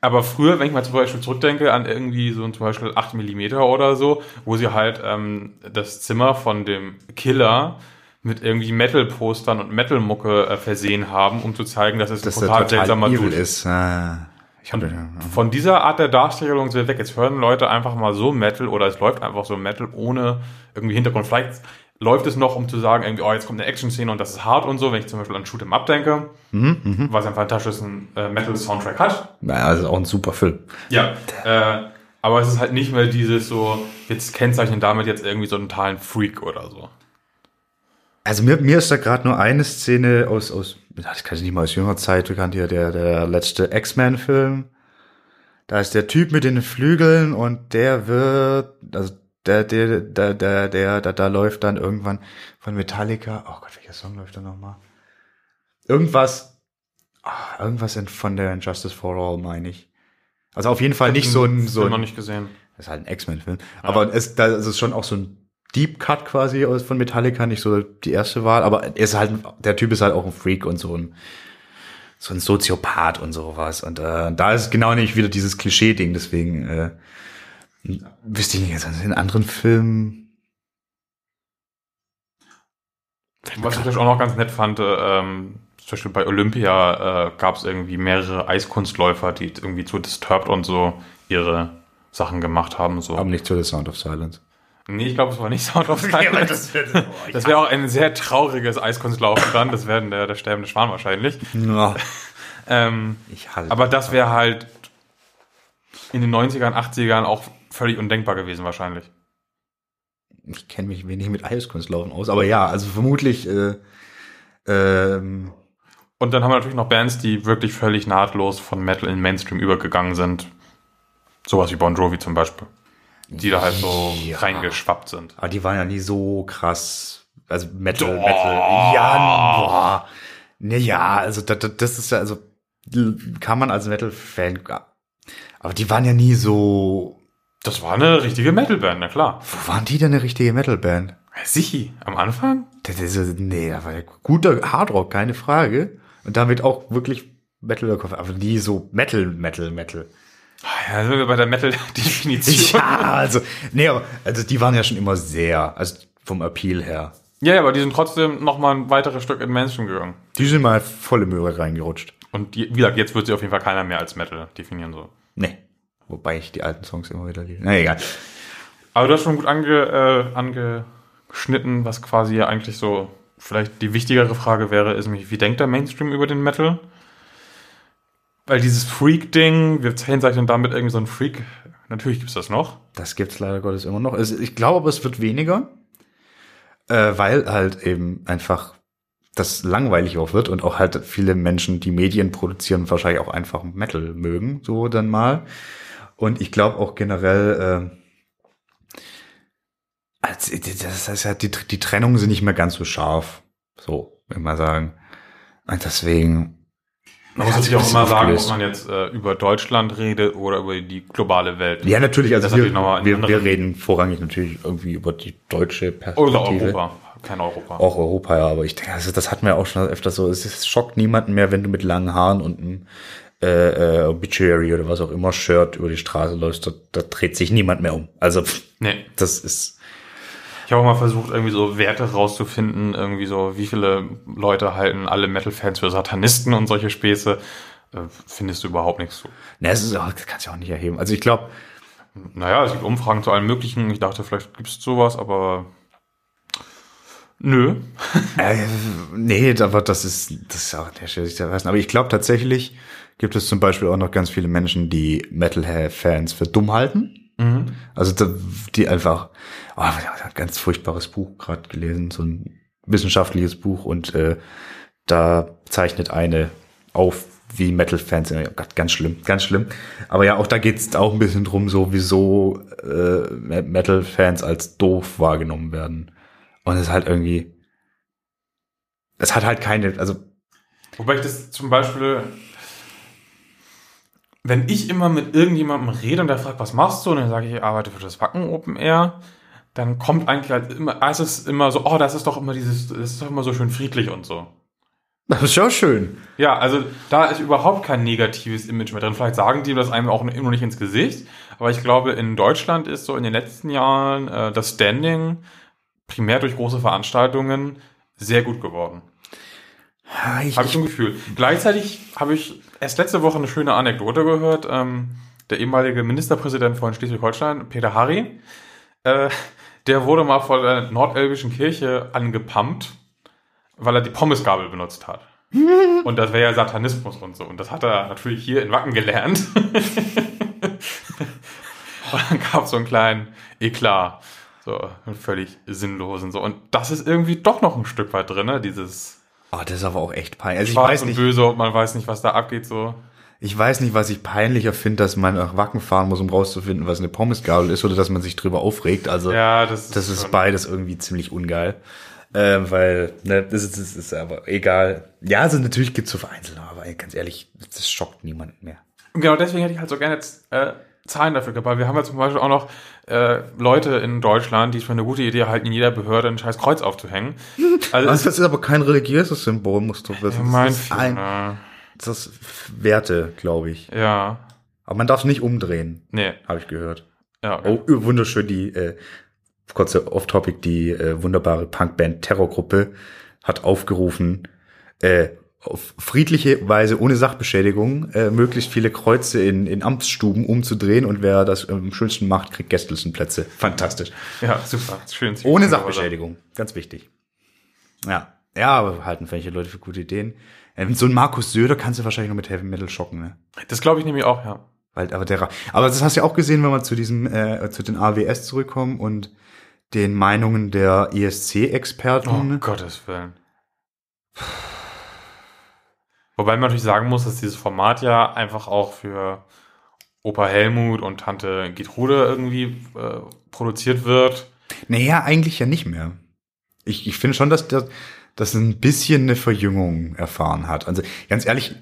[SPEAKER 2] Aber früher, wenn ich mal zum Beispiel zurückdenke an irgendwie so zum Beispiel 8 mm oder so, wo sie halt ähm, das Zimmer von dem Killer mit irgendwie Metal-Postern und Metal-Mucke äh, versehen haben, um zu zeigen, dass es
[SPEAKER 3] Dass
[SPEAKER 2] ein total
[SPEAKER 3] total
[SPEAKER 2] seltsamer
[SPEAKER 3] evil
[SPEAKER 2] Dude
[SPEAKER 3] ist. Ah, ich ja.
[SPEAKER 2] Von dieser Art der Darstellung sind wir weg. Jetzt hören Leute einfach mal so Metal oder es läuft einfach so Metal ohne irgendwie Hintergrund. Vielleicht läuft es noch, um zu sagen, irgendwie, oh, jetzt kommt eine Action-Szene und das ist hart und so, wenn ich zum Beispiel an Shoot'em Up denke,
[SPEAKER 3] Mhm,
[SPEAKER 2] was einen fantastischen äh, Metal-Soundtrack hat.
[SPEAKER 3] Naja, das ist auch ein super Film.
[SPEAKER 2] Ja, äh, aber es ist halt nicht mehr dieses so, jetzt kennzeichnen damit jetzt irgendwie so einen totalen Freak oder so.
[SPEAKER 3] Also mir, mir ist da gerade nur eine Szene aus, aus, das kann ich nicht mal aus jüngerer Zeit bekannt, hier der, der letzte X-Men-Film. Da ist der Typ mit den Flügeln und der wird, also der, der, der, der, der, da, da läuft dann irgendwann von Metallica, oh Gott, welcher Song läuft da nochmal? Irgendwas, ah, irgendwas in, von der Injustice for All, meine ich. Also auf jeden Fall nicht so ein, so
[SPEAKER 2] Film noch
[SPEAKER 3] ein,
[SPEAKER 2] nicht gesehen.
[SPEAKER 3] das ist halt ein X-Men-Film. Aber es, da ist schon auch so ein Deep Cut quasi von Metallica, nicht so die erste Wahl, aber er ist halt, der Typ ist halt auch ein Freak und so ein, so ein Soziopath und sowas. Und äh, da ist genau nicht wieder dieses Klischee-Ding, deswegen äh, wüsste ich nicht, also in anderen Filmen.
[SPEAKER 2] Was ich vielleicht auch noch ganz nett fand, äh, ähm, zum Beispiel bei Olympia äh, gab es irgendwie mehrere Eiskunstläufer, die irgendwie zu Disturbed und so ihre Sachen gemacht haben. So.
[SPEAKER 3] Aber nicht zu The Sound of Silence.
[SPEAKER 2] nee, ich glaube, es war nicht Sound of Silence. Das wäre auch ein sehr trauriges Eiskunstlaufen dann. Das wäre der, der sterbende Schwan wahrscheinlich.
[SPEAKER 3] Ja,
[SPEAKER 2] Ähm,
[SPEAKER 3] ich halte
[SPEAKER 2] aber das wäre halt in den 90ern, 80ern auch völlig undenkbar gewesen wahrscheinlich.
[SPEAKER 3] ich kenne mich wenig mit Eiskunstlaufen aus, aber ja, also vermutlich äh, ähm,
[SPEAKER 2] Und dann haben wir natürlich noch Bands, die wirklich völlig nahtlos von Metal in Mainstream übergegangen sind. Sowas wie Bon Jovi zum Beispiel. Die da halt so
[SPEAKER 3] Ja.
[SPEAKER 2] reingeschwappt sind.
[SPEAKER 3] Aber die waren ja nie so krass. Also Metal,
[SPEAKER 2] Doch.
[SPEAKER 3] Metal. Ja, boah. Naja, also das, das- das ist ja, also kann man als Metal-Fan. Aber die waren ja nie so.
[SPEAKER 2] Das war eine richtige Metalband, na klar.
[SPEAKER 3] Wo waren die denn eine richtige Metal-Band?
[SPEAKER 2] Sichi, am Anfang?
[SPEAKER 3] Das ist, nee, das war ja guter Hardrock, keine Frage. Und damit auch wirklich Metal, aber nie so Metal, Metal, Metal.
[SPEAKER 2] Ah Ja, sind wir bei der Metal-Definition.
[SPEAKER 3] Ja, also, nee, aber, also die waren ja schon immer sehr, also vom Appeal her.
[SPEAKER 2] Ja, ja, aber die sind trotzdem noch mal ein weiteres Stück in Mainstream gegangen.
[SPEAKER 3] Die sind mal volle Möhre reingerutscht.
[SPEAKER 2] Und die, wie gesagt, jetzt wird sie auf jeden Fall keiner mehr als Metal definieren so.
[SPEAKER 3] Nee. Wobei ich die alten Songs immer wieder liebe. Na egal.
[SPEAKER 2] Aber du hast schon gut ange, äh, angeschnitten, was quasi ja eigentlich so vielleicht die wichtigere Frage wäre, ist nämlich, wie denkt der Mainstream über den Metal? weil dieses Freak-Ding, wir kennzeichnen damit irgendwie so ein Freak. Natürlich gibt's das noch.
[SPEAKER 3] Das gibt's leider Gottes immer noch. Also ich glaube, aber es wird weniger, äh, weil halt eben einfach das langweilig auch wird und auch halt viele Menschen, die Medien produzieren, wahrscheinlich auch einfach Metal mögen, so dann mal. Und ich glaube auch generell, äh, als, das heißt ja, die, die Trennungen sind nicht mehr ganz so scharf. So, wenn man sagen. Und deswegen.
[SPEAKER 2] Man muss natürlich auch immer sagen, ob man jetzt äh, über Deutschland redet oder über die globale Welt.
[SPEAKER 3] Ja, natürlich. Also
[SPEAKER 2] Das
[SPEAKER 3] wir, wir, wir reden vorrangig natürlich irgendwie über die deutsche Perspektive.
[SPEAKER 2] Oder Europa. Kein Europa.
[SPEAKER 3] Auch Europa, ja, aber ich denke, also das hatten wir auch schon öfter so. Es schockt niemanden mehr, wenn du mit langen Haaren und einem äh, äh, Obituary oder was auch immer Shirt über die Straße läufst. Da, da dreht sich niemand mehr um. Also pff,
[SPEAKER 2] Nee.
[SPEAKER 3] das ist
[SPEAKER 2] Ich habe auch mal versucht, irgendwie so Werte rauszufinden, irgendwie so, wie viele Leute halten alle Metal-Fans für Satanisten und solche Späße. Äh, findest du überhaupt nichts zu.
[SPEAKER 3] Ne, es ist auch, das kannst du auch nicht erheben. Also ich glaube,
[SPEAKER 2] Naja, es gibt Umfragen zu allem Möglichen. Ich dachte, vielleicht gibt's sowas, aber nö.
[SPEAKER 3] äh, nee, aber das ist, das ist auch der schwierig zu erfassen. Aber ich glaube tatsächlich gibt es zum Beispiel auch noch ganz viele Menschen, die Metal-Fans für dumm halten. Also da, die einfach, oh, ein ganz furchtbares Buch gerade gelesen, so ein wissenschaftliches Buch und äh, da zeichnet eine auf, wie Metal-Fans sind. Oh Gott, ganz schlimm, ganz schlimm. Aber ja, auch da geht's auch ein bisschen drum, so wieso äh, Metal-Fans als doof wahrgenommen werden. Und es ist halt irgendwie, es hat halt keine, also
[SPEAKER 2] Wobei ich das zum Beispiel, wenn ich immer mit irgendjemandem rede und der fragt, was machst du? Und dann sage ich, ich arbeite für das Wacken Open Air. Dann kommt eigentlich halt immer, es ist immer so, oh, das ist doch immer dieses, das ist doch immer so schön friedlich und so.
[SPEAKER 3] das ist schon schön.
[SPEAKER 2] Ja, also da ist überhaupt kein negatives Image mehr drin. Vielleicht sagen die das einem auch immer nicht ins Gesicht. Aber ich glaube, in Deutschland ist so in den letzten Jahren äh, das Standing primär durch große Veranstaltungen sehr gut geworden.
[SPEAKER 3] Ich,
[SPEAKER 2] Habe ich ein Gefühl. Gleichzeitig habe ich erst letzte Woche eine schöne Anekdote gehört. Ähm, der ehemalige Ministerpräsident von Schleswig-Holstein, Peter Harry, äh, der wurde mal vor der nordelbischen Kirche angepumpt, weil er die Pommesgabel benutzt hat. Und das wäre ja Satanismus und so. Und das hat er natürlich hier in Wacken gelernt. und dann gab es so einen kleinen Eklat. So, völlig sinnlos und so. Und das ist irgendwie doch noch ein Stück weit drin, ne? Dieses
[SPEAKER 3] oh, das ist aber auch echt peinlich. Also ich
[SPEAKER 2] Schwarz
[SPEAKER 3] weiß nicht,
[SPEAKER 2] böse und man weiß nicht, was da abgeht, so.
[SPEAKER 3] ich weiß nicht, was ich peinlicher finde, dass man nach Wacken fahren muss, um rauszufinden, was eine Pommesgabel ist, oder dass man sich drüber aufregt. Also
[SPEAKER 2] Ja, das ist,
[SPEAKER 3] das ist
[SPEAKER 2] schon-
[SPEAKER 3] beides irgendwie ziemlich ungeil. Äh, weil, ne, das ist, das ist aber egal. Ja, also natürlich gibt's so vereinzelte, aber ganz ehrlich, das schockt niemanden mehr.
[SPEAKER 2] Genau deswegen hätte ich halt so gerne jetzt äh, Zahlen dafür gehabt, weil wir haben ja zum Beispiel auch noch äh, Leute in Deutschland, die es für eine gute Idee halten, in jeder Behörde ein scheiß Kreuz aufzuhängen. Also
[SPEAKER 3] Das
[SPEAKER 2] es ist
[SPEAKER 3] aber kein religiöses Symbol, musst du wissen.
[SPEAKER 2] mein
[SPEAKER 3] das ist ein, das ist Werte, glaube ich.
[SPEAKER 2] Ja.
[SPEAKER 3] Aber man darf es nicht umdrehen,
[SPEAKER 2] Nee.
[SPEAKER 3] habe ich gehört.
[SPEAKER 2] Ja, okay.
[SPEAKER 3] Oh, wunderschön, die, äh, kurze Off-Topic, die äh, wunderbare Punkband Terrorgruppe hat aufgerufen, äh, auf friedliche Weise, ohne Sachbeschädigung, äh, möglichst viele Kreuze in, in Amtsstuben umzudrehen und wer das am schönsten macht, kriegt Gästelsenplätze. Fantastisch.
[SPEAKER 2] ja, super. Schön.
[SPEAKER 3] Ohne Sachbeschädigung. Ganz wichtig. Ja. Ja, aber halten welche Leute für gute Ideen. Ähm, so ein Markus Söder kannst du wahrscheinlich nur mit Heavy Metal schocken, ne?
[SPEAKER 2] Das glaube ich nämlich auch, ja.
[SPEAKER 3] Weil, aber der, aber das hast du ja auch gesehen, wenn wir zu diesem, äh, zu den AWS zurückkommen und den Meinungen der
[SPEAKER 2] Oh
[SPEAKER 3] ESC-Experten.
[SPEAKER 2] Gottes Willen. Wobei man natürlich sagen muss, dass dieses Format ja einfach auch für Opa Helmut und Tante Gertrude irgendwie äh, produziert wird.
[SPEAKER 3] Naja, eigentlich ja nicht mehr. Ich, ich finde schon, dass das ein bisschen eine Verjüngung erfahren hat. Also ganz ehrlich,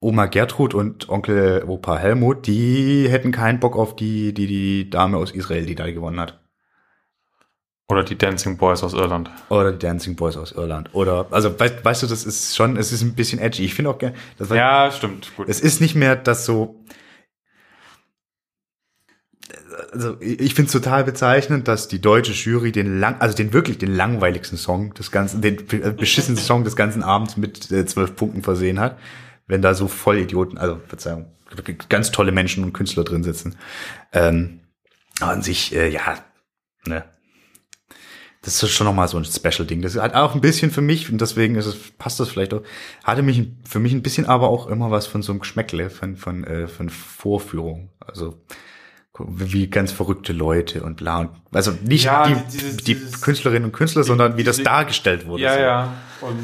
[SPEAKER 3] Oma Gertrud und Onkel Opa Helmut, die hätten keinen Bock auf die, die, die Dame aus Israel, die da gewonnen hat.
[SPEAKER 2] Oder die Dancing Boys aus Irland.
[SPEAKER 3] Oder die Dancing Boys aus Irland. Oder, also weißt, weißt du, das ist schon, es ist ein bisschen edgy. Ich finde auch gerne,
[SPEAKER 2] Ja, stimmt. Gut.
[SPEAKER 3] es ist nicht mehr das so, also ich finde es total bezeichnend, dass die deutsche Jury den lang, also den wirklich den langweiligsten Song des ganzen, den äh, beschissensten Song des ganzen Abends mit äh, zwölf Punkten versehen hat, wenn da so Vollidioten, also Verzeihung, ganz tolle Menschen und Künstler drin sitzen. Ähm, an sich, äh, ja, ne. Das ist schon nochmal so ein Special-Ding. Das ist halt auch ein bisschen für mich, und deswegen ist es, passt das vielleicht auch, hatte mich für mich ein bisschen aber auch immer was von so einem Geschmäckle, von, von, äh, von Vorführung. Also wie ganz verrückte Leute und bla. Und, also nicht
[SPEAKER 2] Ja,
[SPEAKER 3] die,
[SPEAKER 2] dieses-
[SPEAKER 3] die
[SPEAKER 2] dieses-
[SPEAKER 3] Künstlerinnen und Künstler, sondern wie das
[SPEAKER 2] diese-
[SPEAKER 3] dargestellt wurde.
[SPEAKER 2] Ja,
[SPEAKER 3] so.
[SPEAKER 2] ja. Und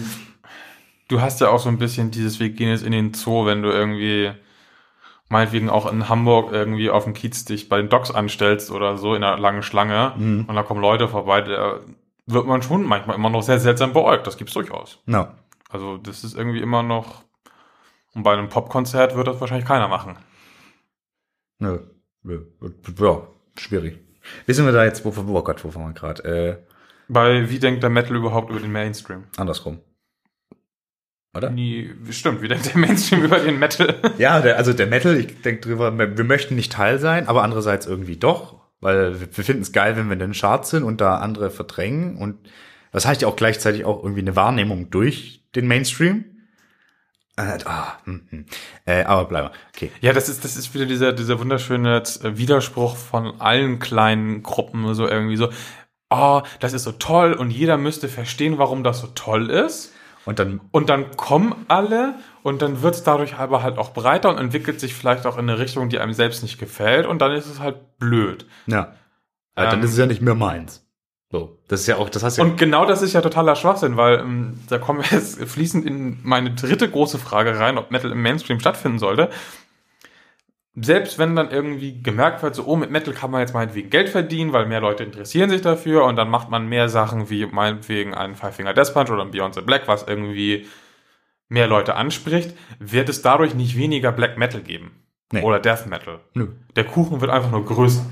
[SPEAKER 2] du hast ja auch so ein bisschen dieses Wir gehen jetzt in den Zoo, wenn du irgendwie meinetwegen auch in Hamburg irgendwie auf dem Kiez dich bei den Docks anstellst oder so in einer langen Schlange
[SPEAKER 3] Mhm.
[SPEAKER 2] und da kommen Leute vorbei, da wird man schon manchmal immer noch sehr seltsam beäugt. Das gibt's durchaus.
[SPEAKER 3] Ja.
[SPEAKER 2] Also das ist irgendwie immer noch und bei einem Popkonzert wird das wahrscheinlich keiner machen.
[SPEAKER 3] Nö. Nö. Ja, schwierig. Wie sind wir da jetzt, wo, oh Gott, wo waren wir gerade? Äh,
[SPEAKER 2] Bei wie denkt der Metal überhaupt über den Mainstream?
[SPEAKER 3] andersrum. Oder?
[SPEAKER 2] Nie, stimmt, wie denkt der Mainstream über den Metal?
[SPEAKER 3] Ja, der, also der Metal, ich denke drüber, wir möchten nicht Teil sein, aber andererseits irgendwie doch, weil wir finden es geil, wenn wir in den Charts sind und da andere verdrängen und das heißt ja auch gleichzeitig auch irgendwie eine Wahrnehmung durch den Mainstream. Äh, ah, hm, hm. Äh, aber bleiben wir. Okay.
[SPEAKER 2] Ja, das ist, das ist wieder dieser, dieser wunderschöne äh, Widerspruch von allen kleinen Gruppen, so irgendwie so, oh, das ist so toll und jeder müsste verstehen, warum das so toll ist.
[SPEAKER 3] Und dann,
[SPEAKER 2] Und dann kommen alle und dann wird es dadurch aber halt auch breiter und entwickelt sich vielleicht auch in eine Richtung, die einem selbst nicht gefällt und dann ist es halt blöd.
[SPEAKER 3] ja, äh, dann
[SPEAKER 2] Ähm,
[SPEAKER 3] ist es ja nicht mehr meins. So, das ist ja auch, das hast ja
[SPEAKER 2] Und genau das ist ja totaler Schwachsinn, weil ähm, da kommen wir jetzt fließend in meine dritte große Frage rein, ob Metal im Mainstream stattfinden sollte. Selbst wenn dann irgendwie gemerkt wird, so, oh, mit Metal kann man jetzt meinetwegen Geld verdienen, weil mehr Leute interessieren sich dafür und dann macht man mehr Sachen wie meinetwegen einen Five Finger Death Punch oder ein Beyond the Black, was irgendwie mehr Leute anspricht, wird es dadurch nicht weniger Black Metal geben.
[SPEAKER 3] Nee.
[SPEAKER 2] Oder Death Metal.
[SPEAKER 3] Nö.
[SPEAKER 2] Der Kuchen wird einfach nur größer.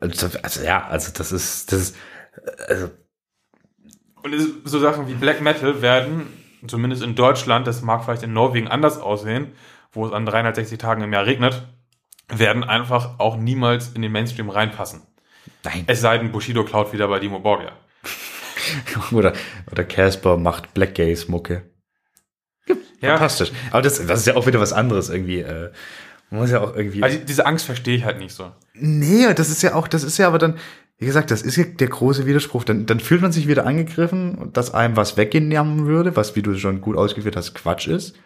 [SPEAKER 3] Also, also ja, also das ist, das ist, also,
[SPEAKER 2] Und so Sachen wie Black Metal werden, zumindest in Deutschland, das mag vielleicht in Norwegen anders aussehen, wo es an 360 Tagen im Jahr regnet, werden einfach auch niemals in den Mainstream reinpassen.
[SPEAKER 3] nein.
[SPEAKER 2] Es sei denn, Bushido klaut wieder bei Dimo Borgia.
[SPEAKER 3] oder, oder Casper macht Black Gaze Mucke.
[SPEAKER 2] Ja,
[SPEAKER 3] Fantastisch. Aber das, das ist ja auch wieder was anderes irgendwie. Äh, man muss ja auch irgendwie.
[SPEAKER 2] also diese Angst verstehe ich halt nicht so.
[SPEAKER 3] nee, das ist ja auch, das ist ja aber dann, wie gesagt, das ist ja der große Widerspruch. Dann, dann fühlt man sich wieder angegriffen, dass einem was weggenommen würde, was, wie du schon gut ausgeführt hast, Quatsch ist.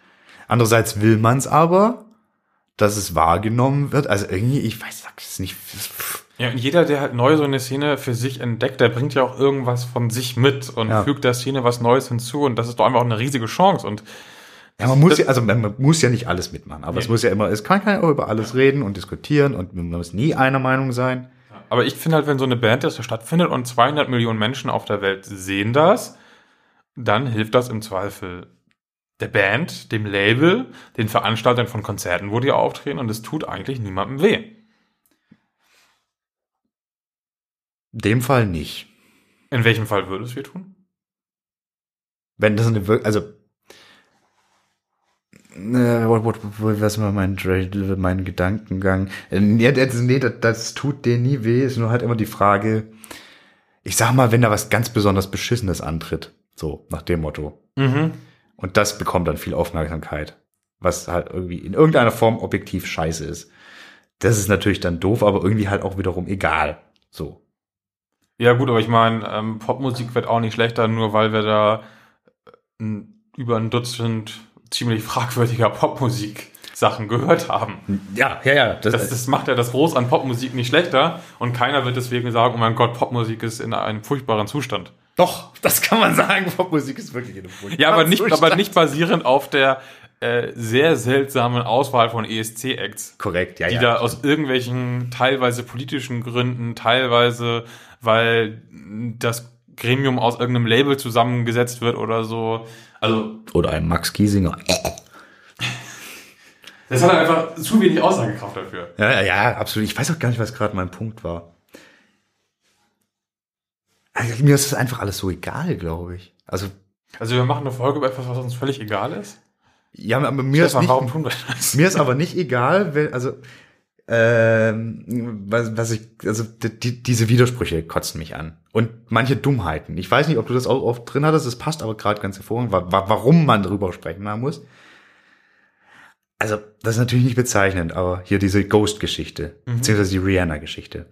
[SPEAKER 3] Andererseits will man es aber, dass es wahrgenommen wird. Also irgendwie, ich weiß es nicht.
[SPEAKER 2] Ja, und jeder, der halt neu so eine Szene für sich entdeckt, der bringt ja auch irgendwas von sich mit und
[SPEAKER 3] Ja.
[SPEAKER 2] fügt der Szene was Neues hinzu und das ist doch einfach auch eine riesige Chance und
[SPEAKER 3] Ja, man muss ja, also man, muss ja nicht alles mitmachen, aber es
[SPEAKER 2] Nee.
[SPEAKER 3] muss ja immer, es kann keiner über alles reden und diskutieren und man muss nie einer Meinung sein.
[SPEAKER 2] Aber ich finde halt, wenn so eine Band das so stattfindet und 200 Millionen Menschen auf der Welt sehen das, dann hilft das im Zweifel der Band, dem Label, den Veranstaltern von Konzerten, wo die auftreten und es tut eigentlich niemandem weh.
[SPEAKER 3] Dem Fall nicht.
[SPEAKER 2] In welchem Fall würde es weh tun?
[SPEAKER 3] Wenn das eine, wir- also, äh, what, what, was war mein, mein Gedankengang? Nee, das, nee das, das tut dir nie weh, ist nur halt immer die Frage, ich sag mal, wenn da was ganz besonders Beschissenes antritt, so, nach dem Motto.
[SPEAKER 2] Mhm.
[SPEAKER 3] Und das bekommt dann viel Aufmerksamkeit, was halt irgendwie in irgendeiner Form objektiv scheiße ist. Das ist natürlich dann doof, aber irgendwie halt auch wiederum egal. So.
[SPEAKER 2] Ja gut, aber ich meine, ähm, Popmusik wird auch nicht schlechter, nur weil wir da äh, n- über ein Dutzend ziemlich fragwürdiger Popmusik-Sachen gehört haben.
[SPEAKER 3] Ja, ja, ja. Das,
[SPEAKER 2] Das, das macht ja das Groß an Popmusik nicht schlechter und keiner wird deswegen sagen, oh mein Gott, Popmusik ist in einem furchtbaren Zustand.
[SPEAKER 3] Doch, das kann man sagen. Popmusik ist wirklich in einem Wunsch.
[SPEAKER 2] Ja, aber nicht, aber nicht basierend auf der äh, sehr seltsamen Auswahl von ESC-Acts,
[SPEAKER 3] korrekt, ja,
[SPEAKER 2] die
[SPEAKER 3] ja.
[SPEAKER 2] da aus irgendwelchen teilweise politischen Gründen, teilweise weil das Gremium aus irgendeinem Label zusammengesetzt wird oder so. Also
[SPEAKER 3] Oder ein Max Giesinger.
[SPEAKER 2] das hat einfach zu wenig Aussagekraft dafür.
[SPEAKER 3] Ja, ja, ja, absolut. Ich weiß auch gar nicht, was gerade mein Punkt war. Also, mir ist das einfach alles so egal, glaube ich. Also,
[SPEAKER 2] Also wir machen eine Folge über etwas, was uns völlig egal ist.
[SPEAKER 3] ja, aber mir ist
[SPEAKER 2] Stefan,
[SPEAKER 3] nicht,
[SPEAKER 2] warum tun wir das?
[SPEAKER 3] Mir ist aber nicht egal, wenn, also, ähm, was, was ich, also die, diese Widersprüche kotzen mich an. Und manche Dummheiten. Ich weiß nicht, ob du das auch oft drin hattest, es passt aber gerade ganz hervorragend, wa wa warum man darüber sprechen muss. Also, das ist natürlich nicht bezeichnend, aber hier diese Ghost-Geschichte, beziehungsweise die Rihanna-Geschichte.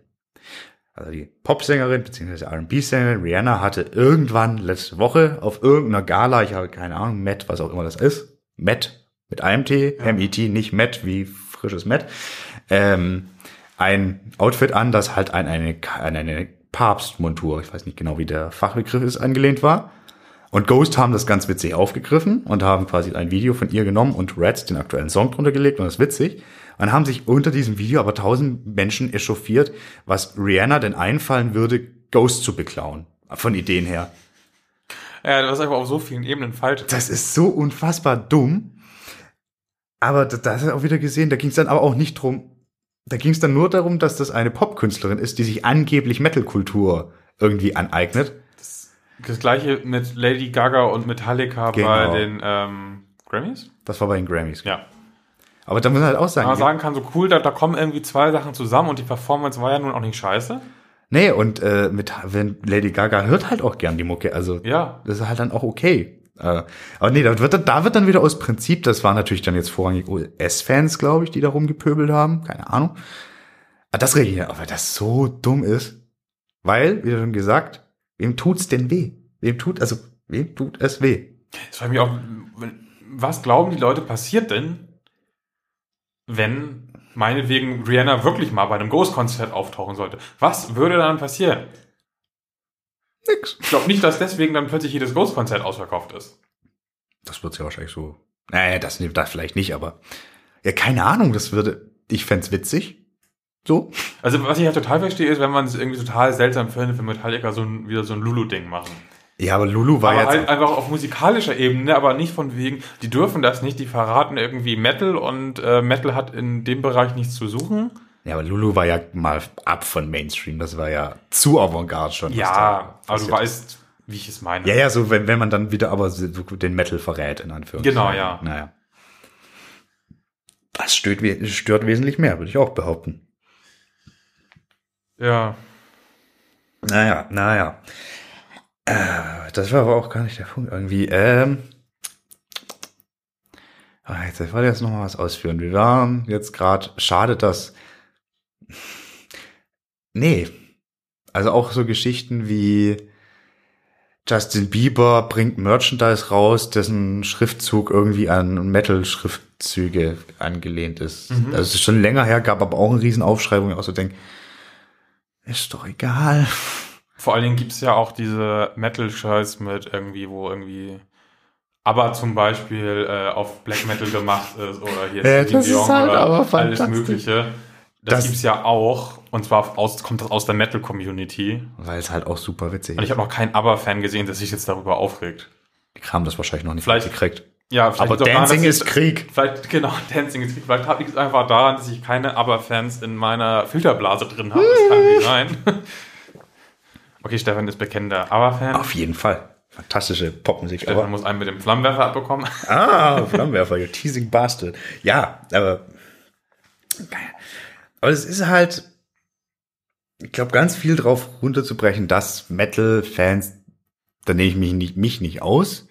[SPEAKER 3] Also die Popsängerin bzw. R&B-Sängerin Rihanna hatte irgendwann letzte Woche auf irgendeiner Gala, ich habe keine Ahnung, Met, was auch immer das ist, Met mit einem T, M-E-T, nicht Met wie frisches Met, ähm, ein Outfit an, das halt an eine, an eine Papstmontur, ich weiß nicht genau, wie der Fachbegriff ist, angelehnt war. Und Ghost haben das ganz witzig aufgegriffen und haben quasi ein Video von ihr genommen und Reds den aktuellen Song drunter gelegt und das ist witzig. Und haben sich unter diesem Video aber tausend Menschen echauffiert, was Rihanna denn einfallen würde, Ghost zu beklauen. Von Ideen her.
[SPEAKER 2] Ja, das ist einfach auf so vielen Ebenen falsch.
[SPEAKER 3] Das ist so unfassbar dumm. Aber da, da hast du auch wieder gesehen, da ging es dann aber auch nicht drum. Da ging es dann nur darum, dass das eine Popkünstlerin ist, die sich angeblich Metalkultur irgendwie aneignet.
[SPEAKER 2] Das gleiche mit Lady Gaga und Metallica
[SPEAKER 3] Genau.
[SPEAKER 2] bei den ähm, Grammys?
[SPEAKER 3] Das war bei den Grammys.
[SPEAKER 2] Ja.
[SPEAKER 3] Aber da muss man halt auch sagen,
[SPEAKER 2] Wenn man sagen kann, so cool, da, da kommen irgendwie zwei Sachen zusammen und die Performance war ja nun auch nicht scheiße.
[SPEAKER 3] nee, und äh, mit wenn Lady Gaga hört halt auch gern die Mucke, also
[SPEAKER 2] Ja.
[SPEAKER 3] das ist halt dann auch okay. Äh, aber nee, da wird, dann- da wird dann wieder aus Prinzip, das waren natürlich dann jetzt vorrangig US-Fans, glaube ich, die da rumgepöbelt haben, keine Ahnung. Aber das ja, weil das so dumm ist. Weil, wie schon gesagt, wem tut's denn weh? Wem tut, also, wem tut es weh?
[SPEAKER 2] Das frage mich auch, was glauben die Leute passiert denn, wenn meinetwegen Rihanna wirklich mal bei einem Ghost-Konzert auftauchen sollte? Was würde dann passieren?
[SPEAKER 3] Nix.
[SPEAKER 2] Ich glaube nicht, dass deswegen dann plötzlich jedes Ghost-Konzert ausverkauft ist.
[SPEAKER 3] Das wird's ja wahrscheinlich so. Naja, das, das vielleicht nicht, aber. Ja, keine Ahnung, das würde, ich fänd's witzig. So.
[SPEAKER 2] Also was ich halt total verstehe, ist, wenn man es irgendwie total seltsam findet, wenn Metallica so ein, wieder so ein Lulu-Ding machen.
[SPEAKER 3] Ja, aber Lulu war
[SPEAKER 2] Aber
[SPEAKER 3] jetzt.
[SPEAKER 2] halt einfach auf musikalischer Ebene, aber nicht von wegen, die dürfen das nicht, die verraten irgendwie Metal und äh, Metal hat in dem Bereich nichts zu suchen.
[SPEAKER 3] Ja, aber Lulu war ja mal ab von Mainstream. Das war ja zu avantgarde schon.
[SPEAKER 2] Ja, aber du weißt, wie ich es meine.
[SPEAKER 3] Ja, ja, so wenn, wenn man dann wieder aber so den Metal verrät, in Anführungszeichen.
[SPEAKER 2] Genau, ja.
[SPEAKER 3] Naja. Das stört, stört wesentlich mehr, würde ich auch behaupten.
[SPEAKER 2] Ja.
[SPEAKER 3] Naja, naja. Äh, das war aber auch gar nicht der Punkt irgendwie. Ähm, ah, jetzt ich wollte jetzt noch mal was ausführen. Wir waren jetzt gerade, schade, dass. Nee. Also auch so Geschichten wie Justin Bieber bringt Merchandise raus, dessen Schriftzug irgendwie an Metal-Schriftzüge angelehnt ist.
[SPEAKER 2] Mhm.
[SPEAKER 3] Also es ist schon länger her, gab aber auch einen riesen Aufschrei, wo ich auch so denke, ist doch egal.
[SPEAKER 2] Vor allen Dingen gibt's ja auch diese Metal-Scheiß mit irgendwie, wo irgendwie aber zum Beispiel äh, auf Black Metal gemacht ist oder hier
[SPEAKER 3] Ja,
[SPEAKER 2] Celine
[SPEAKER 3] das ist
[SPEAKER 2] Dion
[SPEAKER 3] halt
[SPEAKER 2] oder
[SPEAKER 3] aber
[SPEAKER 2] alles. Mögliche. Das,
[SPEAKER 3] Das-
[SPEAKER 2] gibt's ja auch. Und zwar aus, kommt das aus der Metal-Community.
[SPEAKER 3] Weil es halt auch super witzig
[SPEAKER 2] Und ich
[SPEAKER 3] ist.
[SPEAKER 2] habe noch keinen ABBA-Fan gesehen, der sich jetzt darüber aufregt.
[SPEAKER 3] Die haben das wahrscheinlich noch nicht
[SPEAKER 2] Vielleicht-
[SPEAKER 3] gekriegt.
[SPEAKER 2] Ja, vielleicht
[SPEAKER 3] Aber
[SPEAKER 2] daran,
[SPEAKER 3] Dancing
[SPEAKER 2] dass
[SPEAKER 3] ist
[SPEAKER 2] ich-
[SPEAKER 3] Krieg.
[SPEAKER 2] Vielleicht, genau, Dancing ist Krieg. Vielleicht liegt es einfach daran, dass ich keine ABBA-Fans in meiner Filterblase drin habe. Das kann nicht sein. Okay, Stefan ist bekennender ABBA-Fan.
[SPEAKER 3] Auf jeden Fall. Fantastische Popmusik.
[SPEAKER 2] Stefan
[SPEAKER 3] Aber,
[SPEAKER 2] muss einen mit dem Flammenwerfer abbekommen.
[SPEAKER 3] ah, Flammenwerfer, you teasing bastard. Ja, aber. Aber es ist halt. Ich glaube, ganz viel drauf runterzubrechen, dass Metal-Fans, da nehme ich mich nicht, mich nicht aus,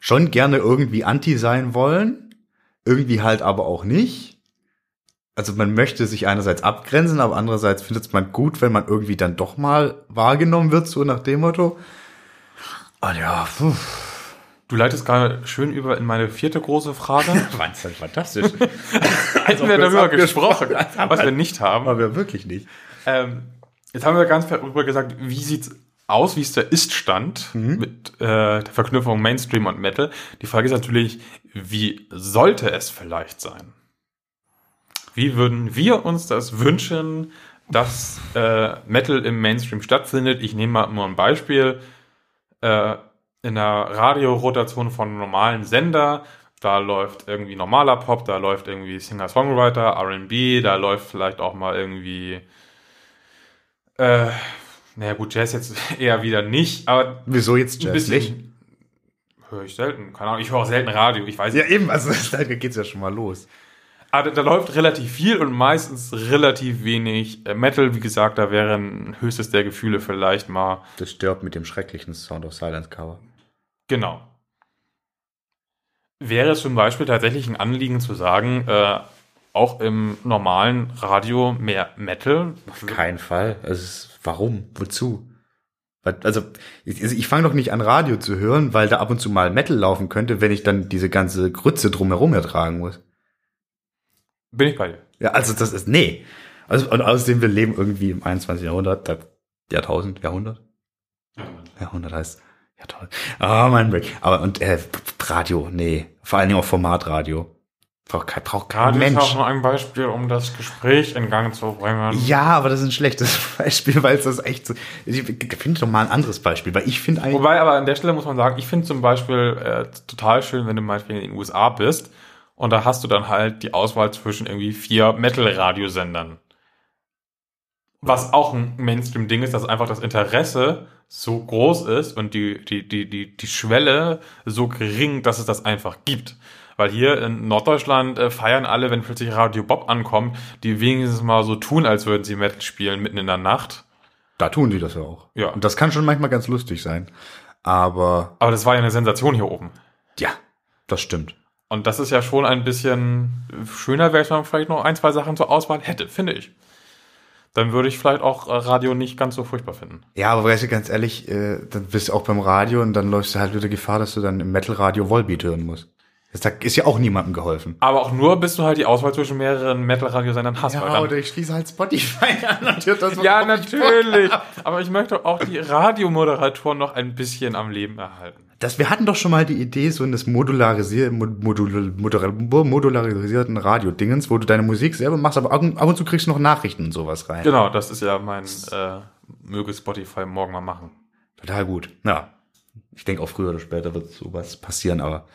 [SPEAKER 3] schon gerne irgendwie anti sein wollen, irgendwie halt aber auch nicht. Also man möchte sich einerseits abgrenzen, aber andererseits findet es man gut, wenn man irgendwie dann doch mal wahrgenommen wird, so nach dem Motto. Und ja, puh.
[SPEAKER 2] Du leitest gerade schön über in meine vierte große Frage.
[SPEAKER 3] Wahnsinn, fantastisch.
[SPEAKER 2] Hätten wir
[SPEAKER 3] wir
[SPEAKER 2] darüber gesprochen, was wir nicht haben.
[SPEAKER 3] Aber wirklich nicht.
[SPEAKER 2] Ähm, jetzt haben wir ganz darüber gesagt, wie sieht's aus, wie ist der Ist-Stand mit äh, der Verknüpfung Mainstream und Metal. Die Frage ist natürlich, wie sollte es vielleicht sein? Wie würden wir uns das wünschen, dass äh, Metal im Mainstream stattfindet? Ich nehme mal nur ein Beispiel. Äh, in der Radiorotation von normalen Sender, da läuft irgendwie normaler Pop, da läuft irgendwie Singer-Songwriter, R&B, da läuft vielleicht auch mal irgendwie äh, naja gut, Jazz jetzt eher wieder nicht, aber
[SPEAKER 3] Wieso jetzt Jazz nicht?
[SPEAKER 2] höre ich selten, keine Ahnung, ich höre auch selten Radio, ich weiß
[SPEAKER 3] Ja, eben, also da geht's ja schon mal los.
[SPEAKER 2] Aber da läuft relativ viel und meistens relativ wenig äh, Metal, wie gesagt, da wären höchstes der Gefühle vielleicht mal
[SPEAKER 3] Das stirbt mit dem schrecklichen Sound of Silence Cover.
[SPEAKER 2] Genau. Wäre es zum Beispiel tatsächlich ein Anliegen zu sagen, äh, auch im normalen Radio mehr Metal?
[SPEAKER 3] Auf keinen Fall. Also, warum? Wozu? Also, ich, ich fange doch nicht an, Radio zu hören, weil da ab und zu mal Metal laufen könnte, wenn ich dann diese ganze Grütze drumherum ertragen muss.
[SPEAKER 2] Bin ich bei dir.
[SPEAKER 3] Ja, also das ist, nee. Also, und außerdem, wir leben irgendwie im 21. Jahrhundert, da, Jahrtausend, Jahrhundert? Jahrhundert. Jahrhundert heißt, ja toll. Ah, oh, mein Blick. Aber, und, äh, Radio, nee. Vor allen Dingen auch Formatradio. Braucht kein, braucht kein
[SPEAKER 2] Radio
[SPEAKER 3] Mensch.
[SPEAKER 2] ist auch nur ein Beispiel, um das Gespräch in Gang zu bringen.
[SPEAKER 3] Ja, aber das ist ein schlechtes Beispiel, weil es das echt so. Ich finde doch mal ein anderes Beispiel, weil ich finde eigentlich.
[SPEAKER 2] Wobei, aber an der Stelle muss man sagen, ich finde zum Beispiel äh, total schön, wenn du mal in den USA bist und da hast du dann halt die Auswahl zwischen irgendwie vier Metal-Radiosendern. Was auch ein Mainstream-Ding ist, dass einfach das Interesse so groß ist und die, die, die, die, die Schwelle so gering, dass es das einfach gibt. Weil hier in Norddeutschland äh, feiern alle, wenn plötzlich Radio Bob ankommt, die wenigstens mal so tun, als würden sie Metal spielen mitten in der Nacht.
[SPEAKER 3] Da tun die das ja auch.
[SPEAKER 2] Ja.
[SPEAKER 3] Und das kann schon manchmal ganz lustig sein. Aber
[SPEAKER 2] Aber das war ja eine Sensation hier oben.
[SPEAKER 3] ja, das stimmt.
[SPEAKER 2] Und das ist ja schon ein bisschen schöner, wenn man vielleicht noch ein, zwei Sachen zur Auswahl hätte, finde ich. Dann würde ich vielleicht auch äh, Radio nicht ganz so furchtbar finden.
[SPEAKER 3] Ja, aber weißt du, ganz ehrlich, äh, dann bist du auch beim Radio und dann läufst du halt wieder Gefahr, dass du dann im Metal-Radio Volbeat hören musst. Das da ist ja auch niemandem geholfen.
[SPEAKER 2] Aber auch nur, bis du halt die Auswahl zwischen mehreren Metal-Radiosendern hast.
[SPEAKER 3] Ja,
[SPEAKER 2] dann-
[SPEAKER 3] oder ich schließe halt Spotify an und hör das,
[SPEAKER 2] ja
[SPEAKER 3] ich
[SPEAKER 2] natürlich. Aber ich möchte auch die Radiomoderatoren noch ein bisschen am Leben erhalten.
[SPEAKER 3] Das, wir hatten doch schon mal die Idee, so in das modularisier, mod, modul, modul, modularisierten Radio-Dingens, wo du deine Musik selber machst, aber ab und, zu kriegst du noch Nachrichten und sowas rein.
[SPEAKER 2] Genau, das ist ja mein, äh, möge Spotify morgen mal machen.
[SPEAKER 3] Total gut. Ja. Ich denke auch früher oder später wird sowas passieren, aber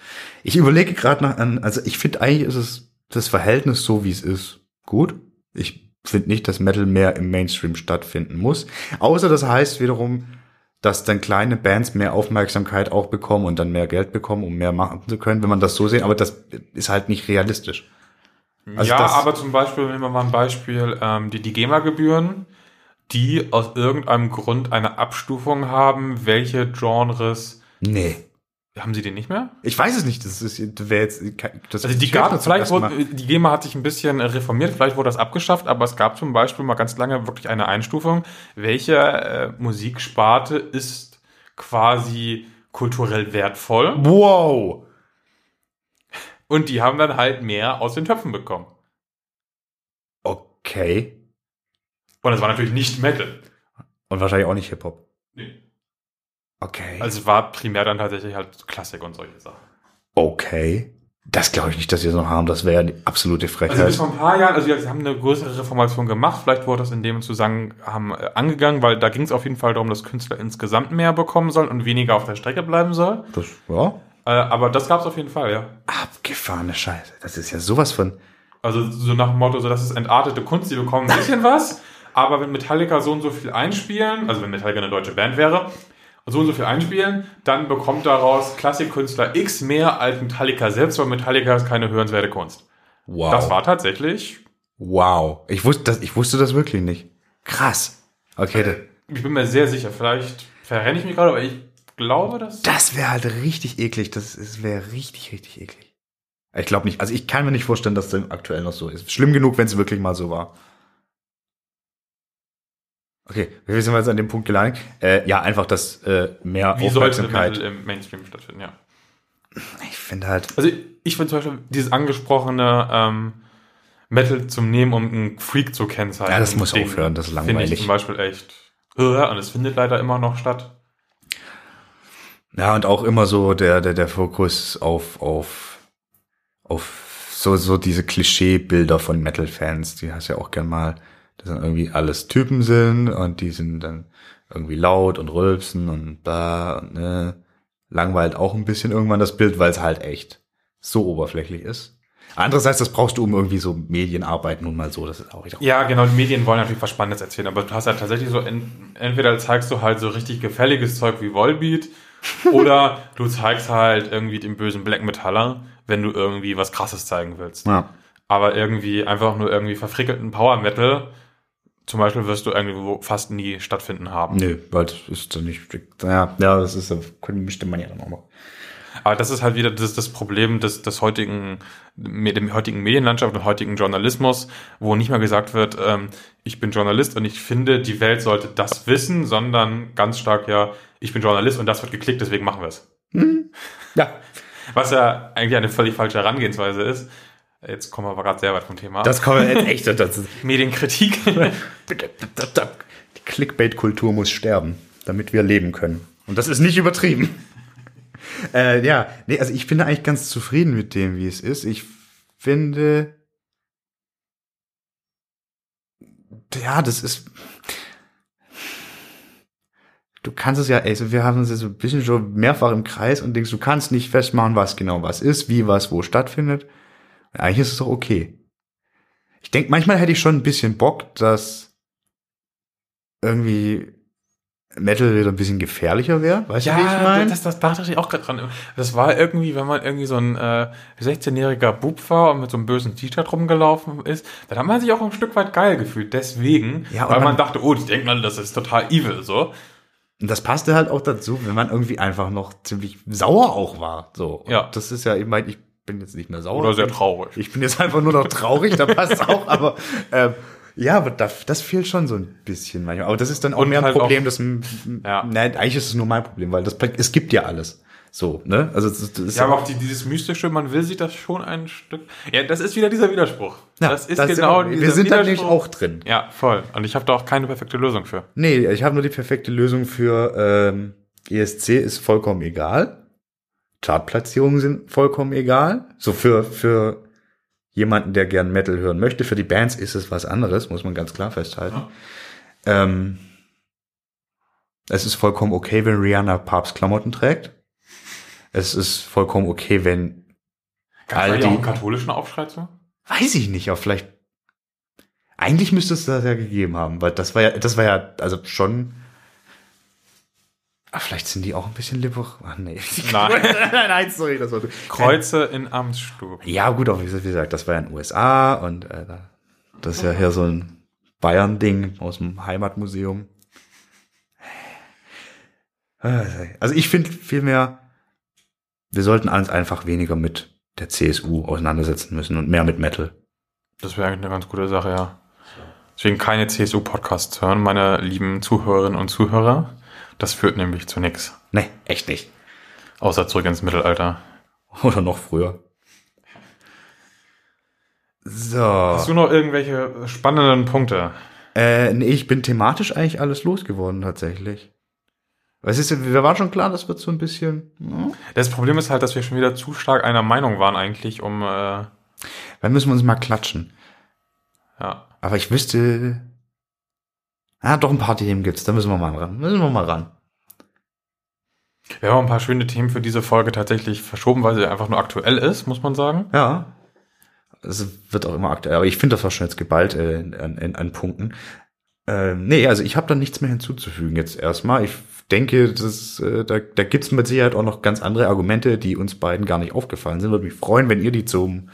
[SPEAKER 3] ich überlege gerade noch an, also ich finde eigentlich ist es das Verhältnis so, wie es ist, gut. Ich finde nicht, dass Metal mehr im Mainstream stattfinden muss. Außer das heißt wiederum, dass dann kleine Bands mehr Aufmerksamkeit auch bekommen und dann mehr Geld bekommen, um mehr machen zu können, wenn man das so sehen. Aber das ist halt nicht realistisch. Also
[SPEAKER 2] ja, aber zum Beispiel, nehmen wir mal ein Beispiel, ähm, die, die GEMA-Gebühren, die aus irgendeinem Grund eine Abstufung haben, welche Genres,
[SPEAKER 3] Nee.
[SPEAKER 2] Haben sie den nicht mehr?
[SPEAKER 3] Ich weiß es nicht. Das ist, wäre jetzt, das
[SPEAKER 2] Also die gab, vielleicht wurde, die GEMA hat sich ein bisschen reformiert, vielleicht wurde das abgeschafft, aber es gab zum Beispiel mal ganz lange wirklich eine Einstufung, welche äh, Musiksparte ist quasi kulturell wertvoll
[SPEAKER 3] Wow.
[SPEAKER 2] und die haben dann halt mehr aus den Töpfen bekommen.
[SPEAKER 3] Okay.
[SPEAKER 2] Und das war natürlich nicht Metal.
[SPEAKER 3] Und wahrscheinlich auch nicht Hip-Hop.
[SPEAKER 2] Nee.
[SPEAKER 3] Okay.
[SPEAKER 2] Also es war primär dann tatsächlich halt Klassik und solche Sachen.
[SPEAKER 3] okay. Das glaube ich nicht, dass sie so haben. Das wäre eine absolute
[SPEAKER 2] Also
[SPEAKER 3] Frechheit.
[SPEAKER 2] bis vor ein paar Jahren, also sie haben eine größere Reformation gemacht, vielleicht wurde das in dem Zusammenhang äh, angegangen, weil da ging es auf jeden Fall darum, dass Künstler insgesamt mehr bekommen sollen und weniger auf der Strecke bleiben soll.
[SPEAKER 3] das, ja.
[SPEAKER 2] Äh, aber das gab es auf jeden Fall, ja.
[SPEAKER 3] Abgefahrene Scheiße. Das ist ja sowas von.
[SPEAKER 2] Also so nach dem Motto, so das ist entartete Kunst, die bekommen ein bisschen was, aber wenn Metallica so und so viel einspielen, also wenn Metallica eine deutsche Band wäre, so und so viel einspielen, dann bekommt daraus Klassikkünstler X mehr als Metallica selbst, weil Metallica ist keine hörenswerte Kunst.
[SPEAKER 3] Wow.
[SPEAKER 2] Das war tatsächlich,
[SPEAKER 3] wow. Ich wusste das, ich wusste das wirklich nicht. Krass. Okay,
[SPEAKER 2] ich bin mir sehr sicher, vielleicht verrenne ich mich gerade, aber ich glaube, dass...
[SPEAKER 3] das wäre halt richtig eklig. Das ist- wäre richtig, richtig eklig. Ich glaube nicht. Also ich kann mir nicht vorstellen, dass das aktuell noch so ist. Schlimm genug, wenn es wirklich mal so war. Okay, wir sind jetzt an dem Punkt gelangt. Äh, ja, einfach, dass äh, mehr
[SPEAKER 2] Wie sollte
[SPEAKER 3] Aufmerksamkeit.
[SPEAKER 2] Metal im Mainstream stattfinden, ja.
[SPEAKER 3] Ich finde halt,
[SPEAKER 2] Also ich finde zum Beispiel dieses angesprochene ähm, Metal zum Nehmen, um einen Freak zu kennzeichnen.
[SPEAKER 3] Ja, das muss
[SPEAKER 2] Ding
[SPEAKER 3] aufhören, das ist
[SPEAKER 2] Finde ich
[SPEAKER 3] langweilig.
[SPEAKER 2] zum Beispiel echt. Und es findet leider immer noch statt.
[SPEAKER 3] Ja, und auch immer so der, der, der Fokus auf, auf, auf so, so diese Klischeebilder von Metal-Fans, die hast du ja auch gern mal, dass dann irgendwie alles Typen sind und die sind dann irgendwie laut und rülpsen und da und ne. Langweilt auch ein bisschen irgendwann das Bild, weil es halt echt so oberflächlich ist. Andererseits, das brauchst du, um irgendwie so Medienarbeit nun mal so, das ist auch wieder.
[SPEAKER 2] Ja, genau, die Medien wollen natürlich was Spannendes erzählen, aber du hast ja tatsächlich so, en, entweder zeigst du halt so richtig gefälliges Zeug wie Volbeat oder du zeigst halt irgendwie den bösen Black Metaller, wenn du irgendwie was krasses zeigen willst.
[SPEAKER 3] Ja.
[SPEAKER 2] Aber irgendwie einfach nur irgendwie verfrickelten Power Metal, zum Beispiel wirst du irgendwo fast nie stattfinden haben.
[SPEAKER 3] Nö, weil das ist dann nicht, ja, ja, das ist, mischte man ja dann auch noch.
[SPEAKER 2] Aber das ist halt wieder das, das Problem des, des heutigen, mit dem heutigen Medienlandschaft und heutigen Journalismus, wo nicht mal gesagt wird, ähm, ich bin Journalist und ich finde, die Welt sollte das wissen, sondern ganz stark ja, ich bin Journalist und das wird geklickt, deswegen machen wir es.
[SPEAKER 3] Ja.
[SPEAKER 2] Was ja eigentlich eine völlig falsche Herangehensweise ist. Jetzt kommen wir aber gerade sehr weit vom Thema.
[SPEAKER 3] Das kommen wir jetzt echt. Ist,
[SPEAKER 2] Medienkritik.
[SPEAKER 3] die Clickbait-Kultur muss sterben, damit wir leben können. Und das ist nicht übertrieben. äh, ja, nee, also ich bin eigentlich ganz zufrieden mit dem, wie es ist. Ich finde, ja, das ist, du kannst es ja, ey, wir haben uns jetzt so ein bisschen schon mehrfach im Kreis und denkst, du kannst nicht festmachen, was genau was ist, wie was wo stattfindet. Eigentlich ist es doch okay. Ich denke, manchmal hätte ich schon ein bisschen Bock, dass irgendwie Metal wieder ein bisschen gefährlicher wäre. Weißt du, wie ich meine?
[SPEAKER 2] das, das, da dachte ich auch gerade dran. Das war irgendwie, wenn man irgendwie so ein äh, 16-jähriger Bub war und mit so einem bösen T-Shirt rumgelaufen ist, dann hat man sich auch ein Stück weit geil gefühlt. Deswegen,
[SPEAKER 3] Ja,
[SPEAKER 2] weil man,
[SPEAKER 3] man-
[SPEAKER 2] dachte, oh, die denken alle, das ist total evil, so.
[SPEAKER 3] Und das passte halt auch dazu, wenn man irgendwie einfach noch ziemlich sauer auch war. So. Und
[SPEAKER 2] Ja.
[SPEAKER 3] Das ist ja, ich meine, ich bin jetzt nicht mehr sauer.
[SPEAKER 2] Oder sehr traurig.
[SPEAKER 3] Ich bin jetzt einfach nur noch traurig, da passt auch, aber ähm, ja, aber das, das fehlt schon so ein bisschen manchmal. Aber das ist dann auch
[SPEAKER 2] Und
[SPEAKER 3] mehr ein
[SPEAKER 2] halt
[SPEAKER 3] Problem,
[SPEAKER 2] auch-
[SPEAKER 3] das
[SPEAKER 2] Ja.
[SPEAKER 3] nein, eigentlich ist es nur mein Problem, weil das es gibt ja alles. So, ne? Also das, das ist
[SPEAKER 2] Ja, aber auch die, dieses Mystische, man will sich das schon ein Stück. Ja, das ist wieder dieser Widerspruch.
[SPEAKER 3] Ja,
[SPEAKER 2] das ist
[SPEAKER 3] das
[SPEAKER 2] genau
[SPEAKER 3] wir
[SPEAKER 2] dieser
[SPEAKER 3] sind da nämlich auch drin.
[SPEAKER 2] Ja, voll. Und ich habe da auch keine perfekte Lösung für.
[SPEAKER 3] Nee, ich habe nur die perfekte Lösung für ähm, ESC ist vollkommen egal. Chartplatzierungen sind vollkommen egal. So für, für jemanden, der gern Metal hören möchte. Für die Bands ist es was anderes, muss man ganz klar festhalten. Ähm, es ist vollkommen okay, wenn Rihanna Papstklamotten trägt. Es ist vollkommen okay, wenn
[SPEAKER 2] Gab es einen katholischen Aufschrei zu?
[SPEAKER 3] Weiß ich nicht, aber vielleicht. Eigentlich müsste es das ja gegeben haben, weil das war ja, das war ja, also schon. Ah, vielleicht sind die auch ein bisschen liberal. Ach nee.
[SPEAKER 2] Nein.
[SPEAKER 3] nein, sorry, das war.
[SPEAKER 2] Kreuze in Amtsstube.
[SPEAKER 3] Ja, gut, auch wie gesagt, das war ja in den USA und äh, da- das ist ja hier so ein Bayern-Ding aus dem Heimatmuseum. Also ich finde vielmehr, wir sollten uns einfach weniger mit der CSU auseinandersetzen müssen und mehr mit Metal.
[SPEAKER 2] Das wäre eigentlich eine ganz gute Sache, ja. Deswegen keine CSU-Podcasts hören, meine lieben Zuhörerinnen und Zuhörer. Das führt nämlich zu nichts.
[SPEAKER 3] Nee, echt nicht.
[SPEAKER 2] Außer zurück ins Mittelalter.
[SPEAKER 3] Oder noch früher. So.
[SPEAKER 2] Hast du noch irgendwelche spannenden Punkte?
[SPEAKER 3] Äh, nee, ich bin thematisch eigentlich alles losgeworden tatsächlich. Was ist, wir waren schon klar, das wird so ein bisschen. Hm?
[SPEAKER 2] Das Problem ist halt, dass wir schon wieder zu stark einer Meinung waren eigentlich, um äh,
[SPEAKER 3] Dann müssen wir uns mal klatschen.
[SPEAKER 2] ja.
[SPEAKER 3] Aber ich wüsste. Ah, doch ein paar Themen gibt's. Da müssen wir mal ran. Müssen wir mal ran.
[SPEAKER 2] Wir haben auch ein paar schöne Themen für diese Folge tatsächlich verschoben, weil sie einfach nur aktuell ist, muss man sagen.
[SPEAKER 3] Ja. Es wird auch immer aktuell. Aber ich finde das war schon jetzt geballt äh, an, an, an Punkten. Ähm, nee, also ich habe da nichts mehr hinzuzufügen jetzt erstmal. Ich denke, das, äh, da, da gibt's mit Sicherheit auch noch ganz andere Argumente, die uns beiden gar nicht aufgefallen sind. Würde mich freuen, wenn ihr die zum,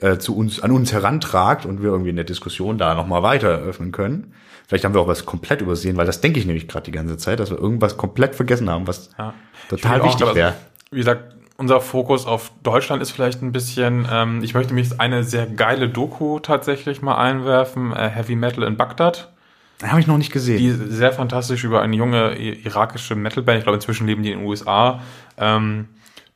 [SPEAKER 3] äh, zu uns, an uns herantragt und wir irgendwie in der Diskussion da nochmal weiter eröffnen können. Vielleicht haben wir auch was komplett übersehen, weil das denke ich nämlich gerade die ganze Zeit, dass wir irgendwas komplett vergessen haben, was
[SPEAKER 2] Ja.
[SPEAKER 3] total wichtig
[SPEAKER 2] also,
[SPEAKER 3] wäre.
[SPEAKER 2] Wie gesagt, unser Fokus auf Deutschland ist vielleicht ein bisschen, ähm, ich möchte mich eine sehr geile Doku tatsächlich mal einwerfen, äh, Heavy Metal in Bagdad.
[SPEAKER 3] Habe ich noch nicht gesehen.
[SPEAKER 2] Die sehr fantastisch über eine junge irakische Metalband, ich glaube inzwischen leben die in den USA, ähm,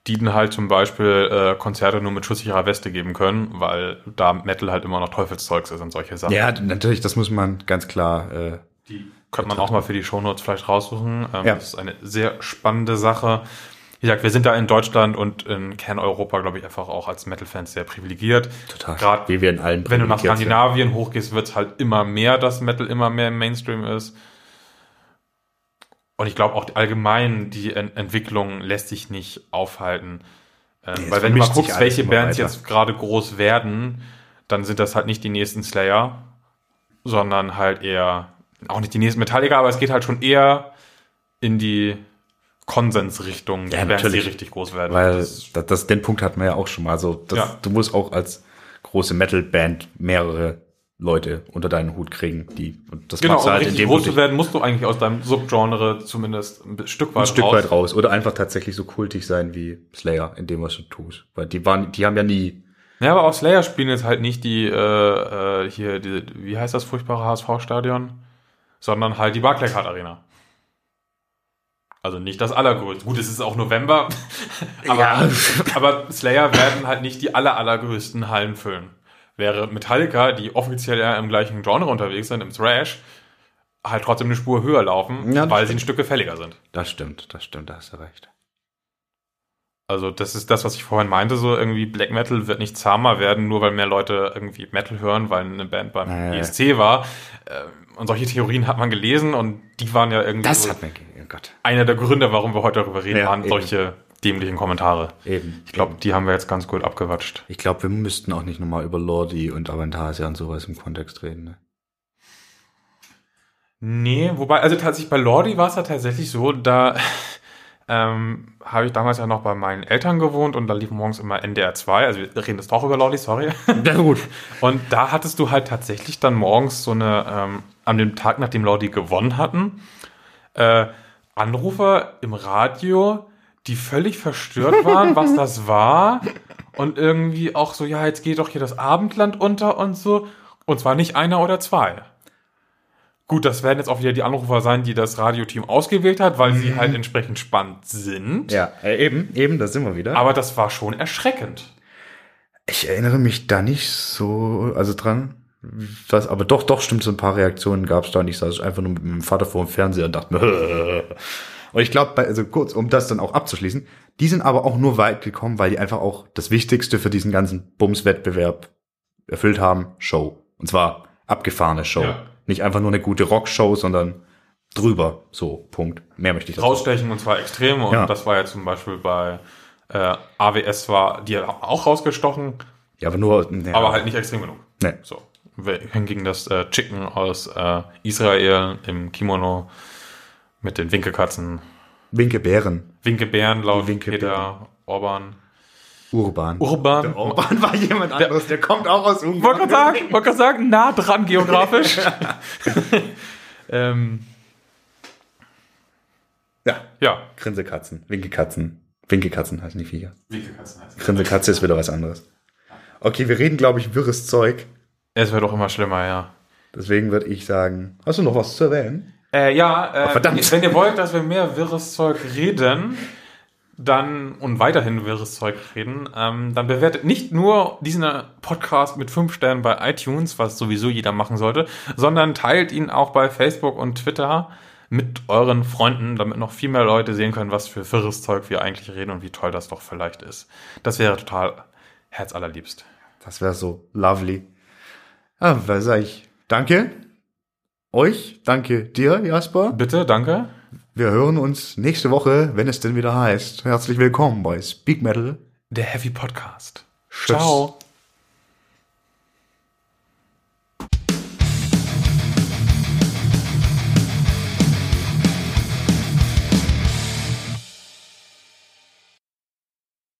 [SPEAKER 2] die dann halt zum Beispiel äh, Konzerte nur mit schusssicherer Weste geben können, weil da Metal halt immer noch Teufelszeugs ist und solche Sachen.
[SPEAKER 3] ja, natürlich, das muss man ganz klar. Äh,
[SPEAKER 2] Die könnte man auch mal für die Shownotes vielleicht raussuchen. Ähm,
[SPEAKER 3] Ja.
[SPEAKER 2] Das ist eine sehr spannende Sache. Wie gesagt, wir sind da in Deutschland und in Kerneuropa, glaube ich, einfach auch als Metal-Fans sehr privilegiert.
[SPEAKER 3] total.
[SPEAKER 2] Gerade
[SPEAKER 3] wie wir in allen
[SPEAKER 2] wenn du nach. Skandinavien hochgehst, wird es halt immer mehr, dass Metal immer mehr im Mainstream ist. Und ich glaube auch allgemein, die Ent Entwicklung lässt sich nicht aufhalten. Ähm,
[SPEAKER 3] Nee,
[SPEAKER 2] weil wenn du mal guckst, welche Bands
[SPEAKER 3] weiter.
[SPEAKER 2] jetzt gerade groß werden, dann sind das halt nicht die nächsten Slayer, sondern halt eher, auch nicht die nächsten Metallica, aber es geht halt schon eher in die Konsensrichtung,
[SPEAKER 3] Ja,
[SPEAKER 2] Bands, die richtig groß werden.
[SPEAKER 3] Weil
[SPEAKER 2] das,
[SPEAKER 3] das, den Punkt hatten wir ja auch schon mal. Also das,
[SPEAKER 2] Ja.
[SPEAKER 3] du musst auch als große Metal-Band mehrere Leute unter deinen Hut kriegen, die und das
[SPEAKER 2] Genau,
[SPEAKER 3] machst
[SPEAKER 2] um
[SPEAKER 3] du halt,
[SPEAKER 2] richtig
[SPEAKER 3] indem du
[SPEAKER 2] groß zu werden, musst du eigentlich aus deinem Subgenre zumindest ein Stück weit
[SPEAKER 3] ein Stück
[SPEAKER 2] raus.
[SPEAKER 3] weit raus oder einfach tatsächlich so kultig sein wie Slayer in dem, was du tust, weil die waren, die haben ja nie
[SPEAKER 2] Ja, aber auch Slayer spielen jetzt halt nicht die, äh, äh, hier, die, wie heißt das furchtbare HSV-Stadion? Sondern halt die Barclaycard Arena. Also nicht das allergrößte. Gut, es ist auch November. aber,
[SPEAKER 3] Ja.
[SPEAKER 2] aber Slayer werden halt nicht die aller, allergrößten Hallen füllen. Wäre Metallica, die offiziell ja im gleichen Genre unterwegs sind, im Thrash, halt trotzdem eine Spur höher laufen,
[SPEAKER 3] Ja,
[SPEAKER 2] weil sie ein Stück gefälliger sind.
[SPEAKER 3] Das stimmt, das stimmt, da hast du recht.
[SPEAKER 2] Also das ist das, was ich vorhin meinte, so irgendwie Black Metal wird nicht zahmer werden, nur weil mehr Leute irgendwie Metal hören, weil eine Band beim
[SPEAKER 3] Nee.
[SPEAKER 2] ESC war. Äh, Und solche Theorien hat man gelesen und die waren ja irgendwie
[SPEAKER 3] Das
[SPEAKER 2] so
[SPEAKER 3] hat mir, oh Gott,
[SPEAKER 2] einer der Gründe, warum wir heute darüber reden,
[SPEAKER 3] Ja,
[SPEAKER 2] waren
[SPEAKER 3] eben.
[SPEAKER 2] solche dämlichen Kommentare.
[SPEAKER 3] eben.
[SPEAKER 2] Ich glaube, die haben wir jetzt ganz gut abgewatscht.
[SPEAKER 3] Ich glaube, wir müssten auch nicht nochmal über Lordi und Avantasia und sowas im Kontext reden. Ne?
[SPEAKER 2] Nee, wobei, also tatsächlich bei Lordi war es ja tatsächlich so, da ähm, habe ich damals ja noch bei meinen Eltern gewohnt und da lief morgens immer NDR 2, also wir reden jetzt doch über Lordi, sorry.
[SPEAKER 3] Ja, gut.
[SPEAKER 2] Und da hattest du halt tatsächlich dann morgens so eine, ähm, an dem Tag, nachdem Lordi gewonnen hatten, äh, Anrufer im Radio, die völlig verstört waren, was das war. Und irgendwie auch so, ja, jetzt geht doch hier das Abendland unter und so. Und zwar nicht einer oder zwei. Gut, das werden jetzt auch wieder die Anrufer sein, die das Radioteam ausgewählt hat, weil sie halt entsprechend spannend sind.
[SPEAKER 3] Ja, äh, eben, eben, da sind wir wieder.
[SPEAKER 2] Aber das war schon erschreckend.
[SPEAKER 3] Ich erinnere mich da nicht so, also dran. Was, aber doch, doch, stimmt, so ein paar Reaktionen gab es da und ich saß einfach nur mit meinem Vater vor dem Fernseher und dachte mir, und ich glaube, also kurz, um das dann auch abzuschließen, die sind aber auch nur weit gekommen, weil die einfach auch das Wichtigste für diesen ganzen Bums-Wettbewerb erfüllt haben, Show. Und zwar abgefahrene Show.
[SPEAKER 2] Ja.
[SPEAKER 3] Nicht einfach nur eine gute Rockshow, sondern drüber. So, Punkt. Mehr möchte ich dazu
[SPEAKER 2] rausstechen und zwar extrem. Und
[SPEAKER 3] Ja.
[SPEAKER 2] das war ja zum Beispiel bei äh, AWS war die auch rausgestochen,
[SPEAKER 3] Ja, aber nur, ja,
[SPEAKER 2] aber halt nicht extrem genug.
[SPEAKER 3] Nee.
[SPEAKER 2] So. Hingegen das äh, Chicken aus äh, Israel im Kimono mit den Winkekatzen.
[SPEAKER 3] Winke Bären.
[SPEAKER 2] Winkebären laut
[SPEAKER 3] Winkebären.
[SPEAKER 2] Peter Orban.
[SPEAKER 3] Urban.
[SPEAKER 2] Urban.
[SPEAKER 3] Orban war jemand anderes, der kommt auch aus Ungarn.
[SPEAKER 2] Wollte gerade sagen, wollte gerade sagen, nah dran geografisch. ähm,
[SPEAKER 3] Ja,
[SPEAKER 2] ja.
[SPEAKER 3] Grinsekatzen, Winkekatzen. Winkekatzen heißen die Viecher.
[SPEAKER 2] Winkekatzen heißt
[SPEAKER 3] Grinsekatze ist wieder was anderes. Okay, wir reden, glaube ich, wirres Zeug.
[SPEAKER 2] Es wird auch immer schlimmer, ja.
[SPEAKER 3] Deswegen würde ich sagen, hast du noch was zu erwähnen?
[SPEAKER 2] Äh, ja, äh,
[SPEAKER 3] verdammt.
[SPEAKER 2] wenn ihr wollt, dass wir mehr wirres Zeug reden, dann und weiterhin wirres Zeug reden, ähm, dann bewertet nicht nur diesen Podcast mit fünf Sternen bei iTunes, was sowieso jeder machen sollte, sondern teilt ihn auch bei Facebook und Twitter mit euren Freunden, damit noch viel mehr Leute sehen können, was für wirres Zeug wir eigentlich reden und wie toll das doch vielleicht ist. Das wäre total herzallerliebst.
[SPEAKER 3] Das wäre so lovely. Ah, was sag ich? Danke euch, danke dir, Jasper.
[SPEAKER 2] Bitte, danke.
[SPEAKER 3] Wir hören uns nächste Woche, wenn es denn wieder heißt. Herzlich willkommen bei Speak Metal.
[SPEAKER 2] Der Heavy Podcast.
[SPEAKER 3] Tschüss.
[SPEAKER 2] Ciao.